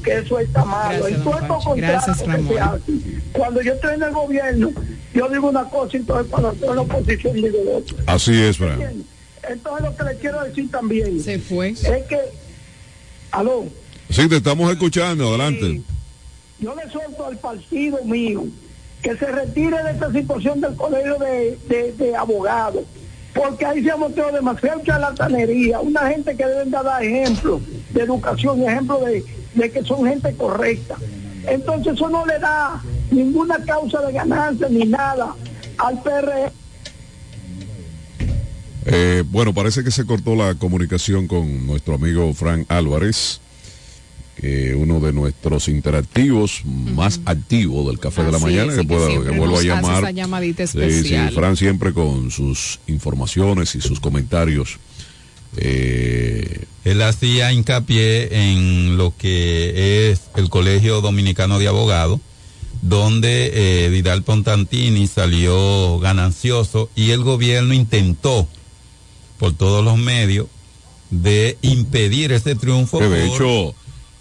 que eso está malo. Gracias, En don todo estos Pachi. Gracias, contratos que se Ramón. hacen, Cuando yo estoy en el gobierno, yo digo una cosa y entonces cuando estoy en la oposición digo otra. Así es, Fran. Entonces lo que le quiero decir también Se fue. es que, aló, Sí, te estamos escuchando, adelante. Yo le suelto al partido mío que se retire de esta situación del colegio de, de- abogados, porque ahí se ha mostrado demasiada charlatanería, una gente que deben de dar ejemplo de educación, ejemplo de, de que son gente correcta. Entonces eso no le da ninguna causa de ganancia ni nada al PRM. Eh, bueno, parece que se cortó la comunicación con nuestro amigo Fran Álvarez, eh, uno de nuestros interactivos más activos del Café de la Mañana, es, que, que pueda, siempre que vuelva a llamar. esa llamadita Sí, especial. sí, Fran siempre con sus informaciones y sus comentarios. Eh, Él hacía hincapié en lo que es el Colegio Dominicano de Abogados, donde eh, Vidal Pontantini salió ganancioso y el gobierno intentó por todos los medios de impedir ese triunfo. que de por- hecho,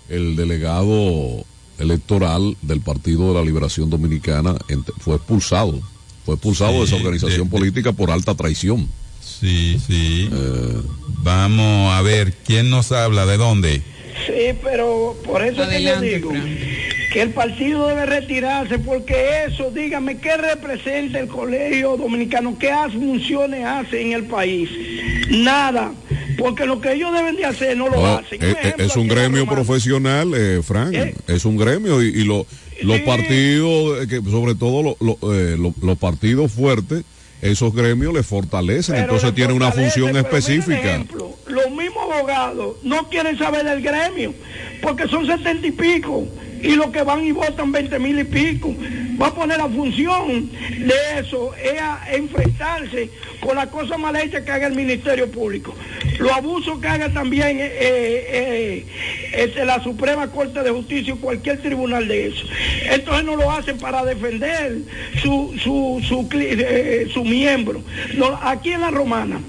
el delegado electoral del Partido de la Liberación Dominicana fue expulsado. Fue expulsado de esa organización de- política por alta traición. Sí, sí. Eh, Vamos a ver, ¿quién nos habla? ¿De dónde? Sí, pero por eso es que yo Adelante, digo que el partido debe retirarse, porque eso, dígame, ¿qué representa el colegio dominicano? ¿Qué funciones hace en el país? Nada, porque lo que ellos deben de hacer no lo No, hacen. eh, ejemplo, es un gremio profesional, eh, Frank. ¿Eh? Es un gremio y, y lo- los Sí. partidos, que sobre todo lo- lo- eh, lo- los partidos fuertes, esos gremios les fortalecen, Pero entonces tiene una función específica. ejemplo, los mismos abogados no quieren saber del gremio, porque son setenta y pico, y los que van y votan veinte mil y pico. Va a poner la función de eso, es a enfrentarse con la cosa mal hecha que haga el Ministerio Público. Los abusos que haga también eh, eh, este, la Suprema Corte de Justicia o cualquier tribunal de eso. Entonces no lo hacen para defender su, su, su, eh, miembro. Aquí en la Romana,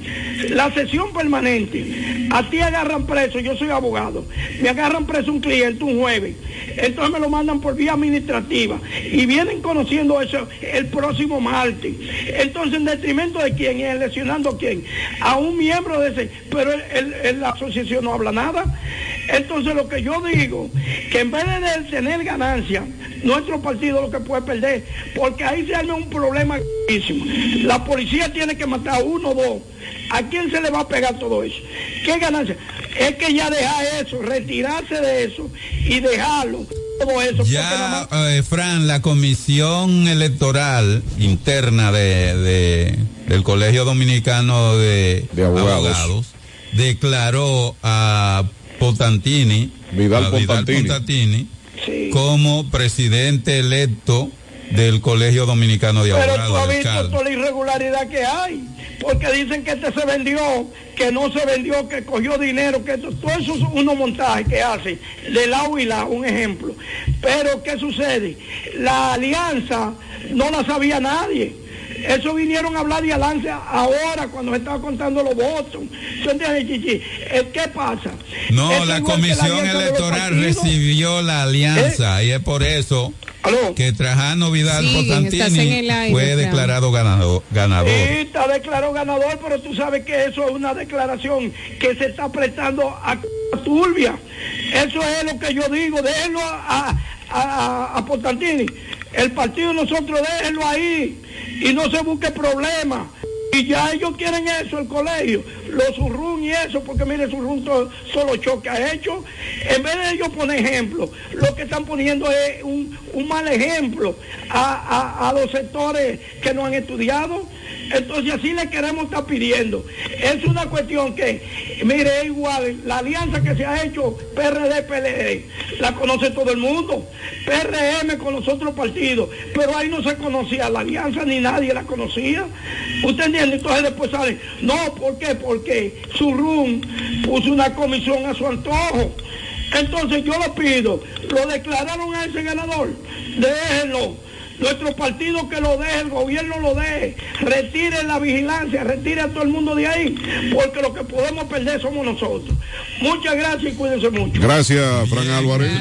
la sesión permanente, a ti agarran preso, yo soy abogado, me agarran preso un cliente un jueves, entonces me lo mandan por vía administrativa y vienen conociendo eso el próximo martes. Entonces, en detrimento de quién, y lesionando quién, a un miembro de ese, pero el- la asociación no habla nada. Entonces lo que yo digo, que en vez de tener ganancia, nuestro partido lo que puede perder, porque ahí se arma un problema gravísimo. La policía tiene que matar a uno o dos. ¿A quién se le va a pegar todo eso? ¿Qué ganancia? Es que ya dejar eso, retirarse de eso y dejarlo. Todo eso. Ya, eh, Fran, la comisión electoral interna de, de- del Colegio Dominicano de, Abogados. declaró a Potantini, Vidal a Potantini. Potantini como presidente electo del Colegio Dominicano de Pero tú Abogados. has visto toda la irregularidad que hay. Porque dicen que este se vendió, que no se vendió, que cogió dinero, que esto- todo eso es unos montajes que hacen de lado y lado, un ejemplo. Pero ¿qué sucede? La alianza no la sabía nadie. Eso vinieron a hablar de alianza ahora cuando se estaba contando los votos. ¿Tú entiendes, Chichi? Eh, ¿Qué pasa? No, Eso la comisión electoral recibió la alianza y es por eso que Trajano Vidal en Potantini aire, fue declarado ganador. ganador. Sí, está declarado ganador, pero tú sabes que eso es una declaración que se está prestando a turbia. Eso es lo que yo digo, déjenlo a, a, a- a Portantini. El partido nosotros déjenlo ahí y no se busque problemas. Y ya ellos quieren eso, el colegio, los surrun y eso, porque mire, surrun to- solo choque ha hecho. En vez de ellos poner ejemplo, lo que están poniendo es un, un mal ejemplo a, a- a los sectores que no han estudiado. Entonces así le queremos estar pidiendo. Es una cuestión que, mire, igual, la alianza que se ha hecho PRD-PLD, la conoce todo el mundo. PRM con los otros partidos, pero ahí no se conocía la alianza ni nadie la conocía. ¿Usted entiende? Entonces después sale, no, ¿por qué? Porque Surrum puso una comisión a su antojo. Entonces yo le pido, lo declararon a ese ganador, déjenlo. Nuestro partido que lo deje, el gobierno lo deje, retire la vigilancia, retire a todo el mundo de ahí, porque lo que podemos perder somos nosotros. Muchas gracias y cuídense mucho. Gracias, Fran Álvarez.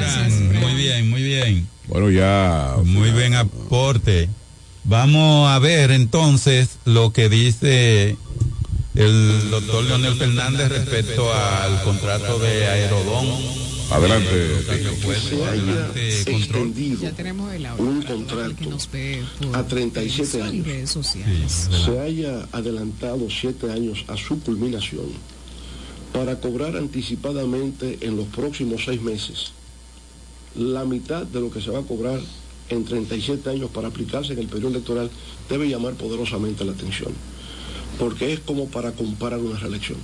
Muy bien, muy bien. Bueno, ya. Muy buen aporte. Vamos a ver entonces lo que dice el doctor Leonel Fernández respecto al contrato de Aerodón. Adelante. Adelante, control. Ya tenemos el audio un contrato gente que nos ve por a 37 televisión y años redes sociales. se haya adelantado siete años a su culminación para cobrar anticipadamente en los próximos seis meses la mitad de lo que se va a cobrar en 37 años para aplicarse en el periodo electoral debe llamar poderosamente la atención, porque es como para comprar una reelección.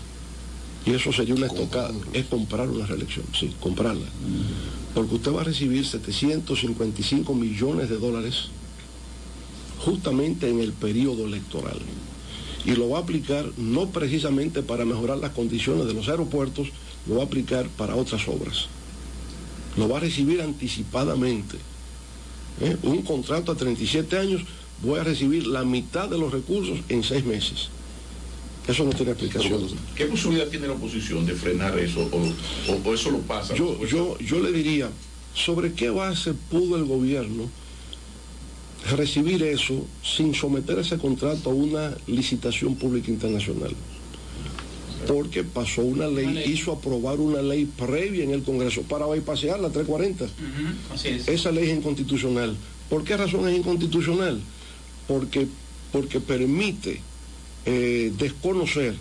Y eso sería una estocada, es comprar una reelección, sí, comprarla. Porque usted va a recibir 755 millones de dólares justamente en el periodo electoral. Y lo va a aplicar no precisamente para mejorar las condiciones de los aeropuertos, lo va a aplicar para otras obras. Lo va a recibir anticipadamente. ¿eh? Un contrato a 37 años, voy a recibir la mitad de los recursos en seis meses. Eso no tiene explicación. ¿Qué posibilidad tiene la oposición de frenar eso o, o- o eso lo pasa? Yo, yo, yo le diría, ¿sobre qué base pudo el gobierno recibir eso sin someter ese contrato a una licitación pública internacional? Porque pasó una ley, hizo aprobar una ley previa en el Congreso para bypasear la 340. Así es. Esa ley es inconstitucional. ¿Por qué razón es inconstitucional? Porque, porque permite eh, desconocer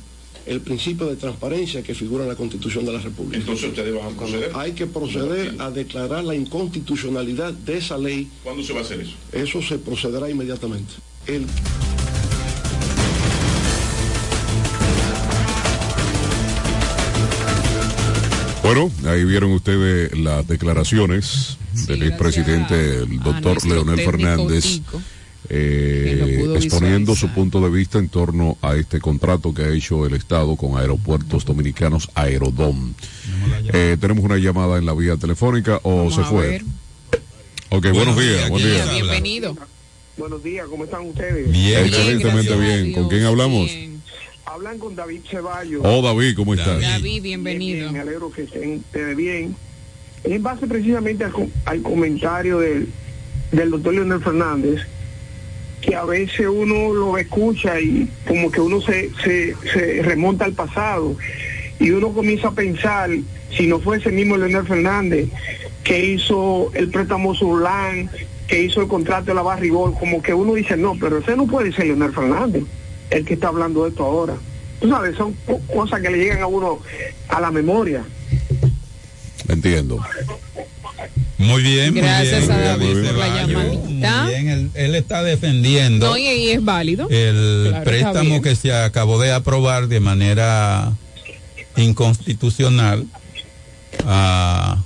el principio de transparencia que figura en la Constitución de la República. Entonces ustedes van a proceder. Hay que proceder a declarar la inconstitucionalidad de esa ley. ¿Cuándo se va a hacer eso? Eso se procederá inmediatamente. El... Bueno, ahí vieron ustedes las declaraciones del expresidente, el doctor Leonel Fernández, Tico, eh, exponiendo su punto de vista en torno a este contrato que ha hecho el Estado con Aeropuertos Dominicanos Aerodom. Eh, tenemos una llamada en la vía telefónica o se fue. ver. Ok, buenos, días, buen día. Bienvenido. Buenos días, ¿cómo están ustedes? Bien, excelentemente bien. ¿Con quién hablamos? Hablan con David Ceballos. Oh, David, ¿cómo estás? David, bienvenido. Bien, me alegro que estén ustedes bien. En base precisamente al comentario del, del doctor Leonel Fernández, que a veces uno lo escucha y como que uno se, se, remonta al pasado y uno comienza a pensar, si no fuese el mismo Leonel Fernández, que hizo el préstamo Surlán, que hizo el contrato de la Barrigol, como que uno dice, no, pero ese no puede ser Leonel Fernández, el que está hablando de esto ahora. Tú sabes, son co- cosas que le llegan a uno a la memoria. Entiendo. Muy bien, Gracias muy bien. a David muy bien, por la llamadita. Muy bien, él, él está defendiendo No, y, y es válido. el Claro, préstamo que se acabó de aprobar de manera inconstitucional a-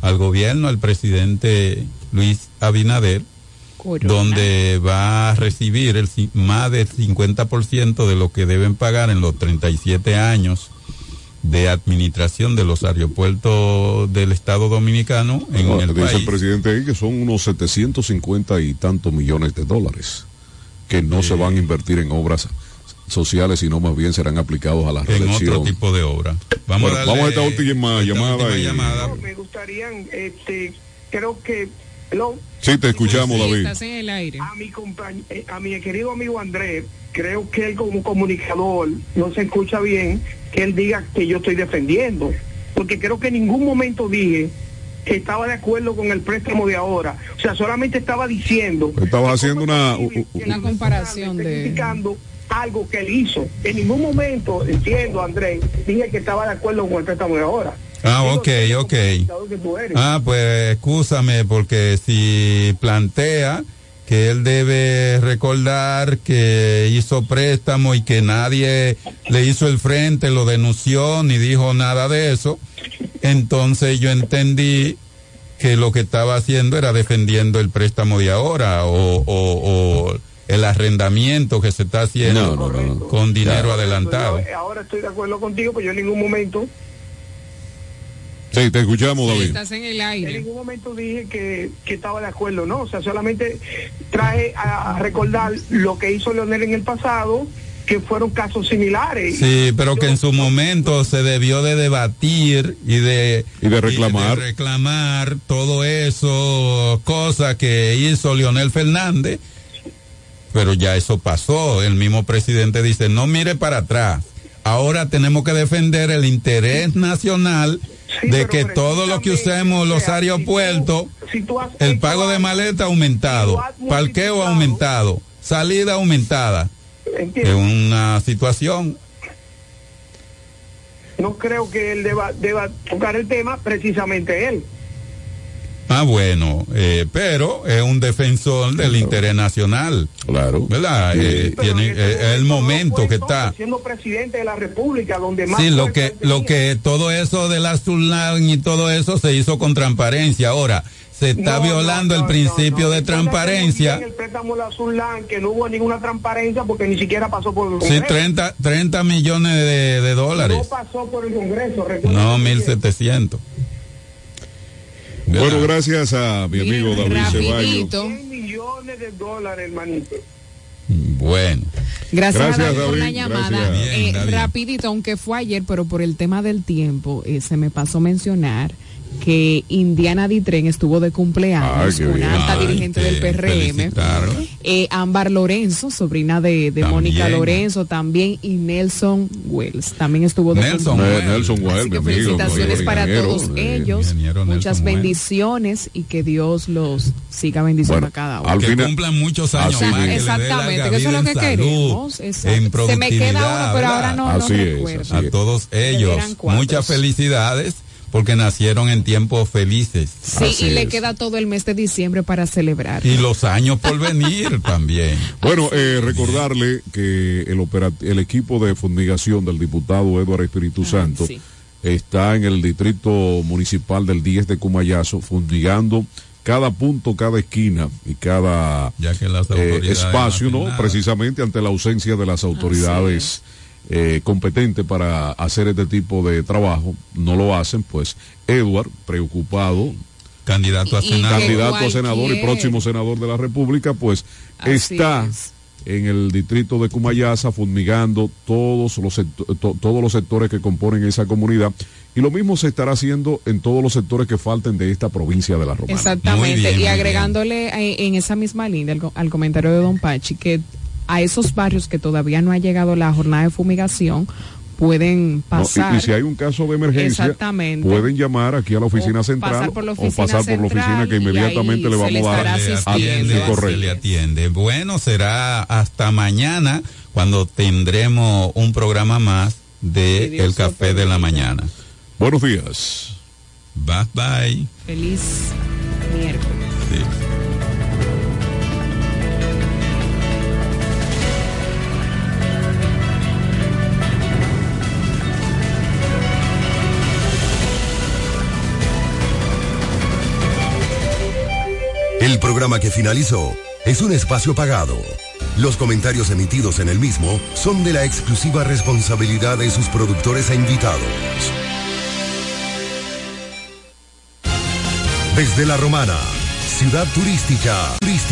al gobierno, al presidente Luis Abinader, donde va a recibir el, más del 50% de lo que deben pagar en los 37 años de administración de los aeropuertos del Estado Dominicano en No, el dice el país. presidente ahí que son unos 750 y tantos millones de dólares que no se van a invertir en obras sociales, sino más bien serán aplicados a la en reelección. otro tipo de obra. Vamos, Bueno, a, vamos a esta darle última esta llamada última y- llamada. Me gustaría, este, creo que, hello. Sí, te escuchamos, Sí, David. estás en el aire. A mi, compañ- eh, a mi querido amigo Andrés, creo que él como comunicador no se escucha bien que él diga que yo estoy defendiendo, porque creo que en ningún momento dije que estaba de acuerdo con el préstamo de ahora. O sea, solamente estaba diciendo Estabas haciendo una... Una comparación de... criticando algo que él hizo. En ningún momento, entiendo, Andrés, dije que estaba de acuerdo con el préstamo de ahora. Ah, ok, ok. Ah, pues excúsame porque si plantea que él debe recordar que hizo préstamo y que nadie le hizo el frente, lo denunció ni dijo nada de eso, entonces yo entendí que lo que estaba haciendo era defendiendo el préstamo de ahora o, o- o el arrendamiento que se está haciendo No, no, no, no. con dinero Ya. adelantado. Eh, ahora estoy de acuerdo contigo, pues yo en ningún momento Sí, te escuchamos, David. estás en el En aire. ningún momento dije que, que estaba de acuerdo, ¿no? O sea, solamente traje a, a recordar lo que hizo Leonel en el pasado, que fueron casos similares. Sí, pero que en su momento se debió de debatir y de, Y de reclamar. y de reclamar todo eso, cosa que hizo Leonel Fernández, pero ya eso pasó. El mismo presidente dice, no mire para atrás. Ahora tenemos que defender el interés nacional Sí, de que todo lo que usemos los sea, si tú- aeropuertos, si tú has el pago de maleta aumentado, parqueo aumentado, salida aumentada. Es ¿entiendes? una situación No creo que él deba, deba tocar el tema, precisamente él. Ah, bueno, eh, pero es un defensor del interés nacional. Claro. ¿Verdad? Eh, Pero tiene en ese eh, es el momento que está. Siendo presidente de la República, donde más Sí, lo que, lo que todo eso de la Surlan y todo eso se hizo con transparencia. Ahora, se está No, violando no, el no, principio no, no. de transparencia. El préstamo de la Surlan, que no hubo ninguna transparencia porque ni siquiera pasó por el Sí, Congreso. 30, 30 millones de, de dólares. No pasó por el Congreso. No, muy bien. 1700. Bueno, gracias a mi amigo Bien, David Ceballos. rapidito. 100 millones de dólares, hermanito. Bueno. Gracias, Gracias, a David por la llamada. Eh, rapidito, aunque fue ayer, pero por el tema del tiempo, eh, se me pasó mencionar que Indiana Ditren estuvo de cumpleaños, una alta Ay, dirigente del PRM. Eh, Ámbar Lorenzo, sobrina de, de. Mónica Lorenzo, también, y Nelson Wells, también estuvo de Nelson cumpleaños. Eh, Nelson Well, Así que amigo. felicitaciones para ingeniero, todos ellos, ingeniero muchas Nelson bendiciones y que Dios los siga bendiciendo Bueno, a cada uno. al que final- cumplan muchos años Así más. que le dé Exactamente, que eso es lo que salud, queremos. exacto. Se me queda uno, pero ahora no, Así no es, recuerdo. a todos ellos. Muchas felicidades porque nacieron en tiempos felices. Sí, Así y le es. queda todo el mes de diciembre para celebrar. Y los años por venir también. Bueno, eh, recordarle que el, el equipo de fumigación del diputado Eduardo Espíritu Santo sí. está en el distrito municipal del 10 de Cumayazo fumigando cada punto, cada esquina y cada Ya que las eh, espacio, no. Precisamente ante la ausencia de las autoridades eh, competentes para hacer este tipo de trabajo, no lo hacen, pues Edward, preocupado, Candidato a senador. que candidato a senador y próximo senador de la República, pues Así está es. en el distrito de Cumayasa fumigando todos los, to- todos los sectores que componen esa comunidad y lo mismo se estará haciendo en todos los sectores que falten de esta provincia de la Romana. Exactamente. bien, y agregándole en esa misma línea al, al comentario de Don Pachi, que a esos barrios que todavía no ha llegado la jornada de fumigación, pueden No, pasar. y, y si hay un caso de emergencia, Exactamente. pueden llamar aquí a la oficina O central pasar por la o pasar por la oficina que inmediatamente le vamos a dar atiende, correcto. le atiende. Bueno, será hasta mañana cuando tendremos un programa más de El Café de la Mañana. Buenos días. Bye bye. Feliz miércoles. El programa que finalizó es un espacio pagado. Los comentarios emitidos en el mismo son de la exclusiva responsabilidad de sus productores e invitados. Desde La Romana, ciudad turística,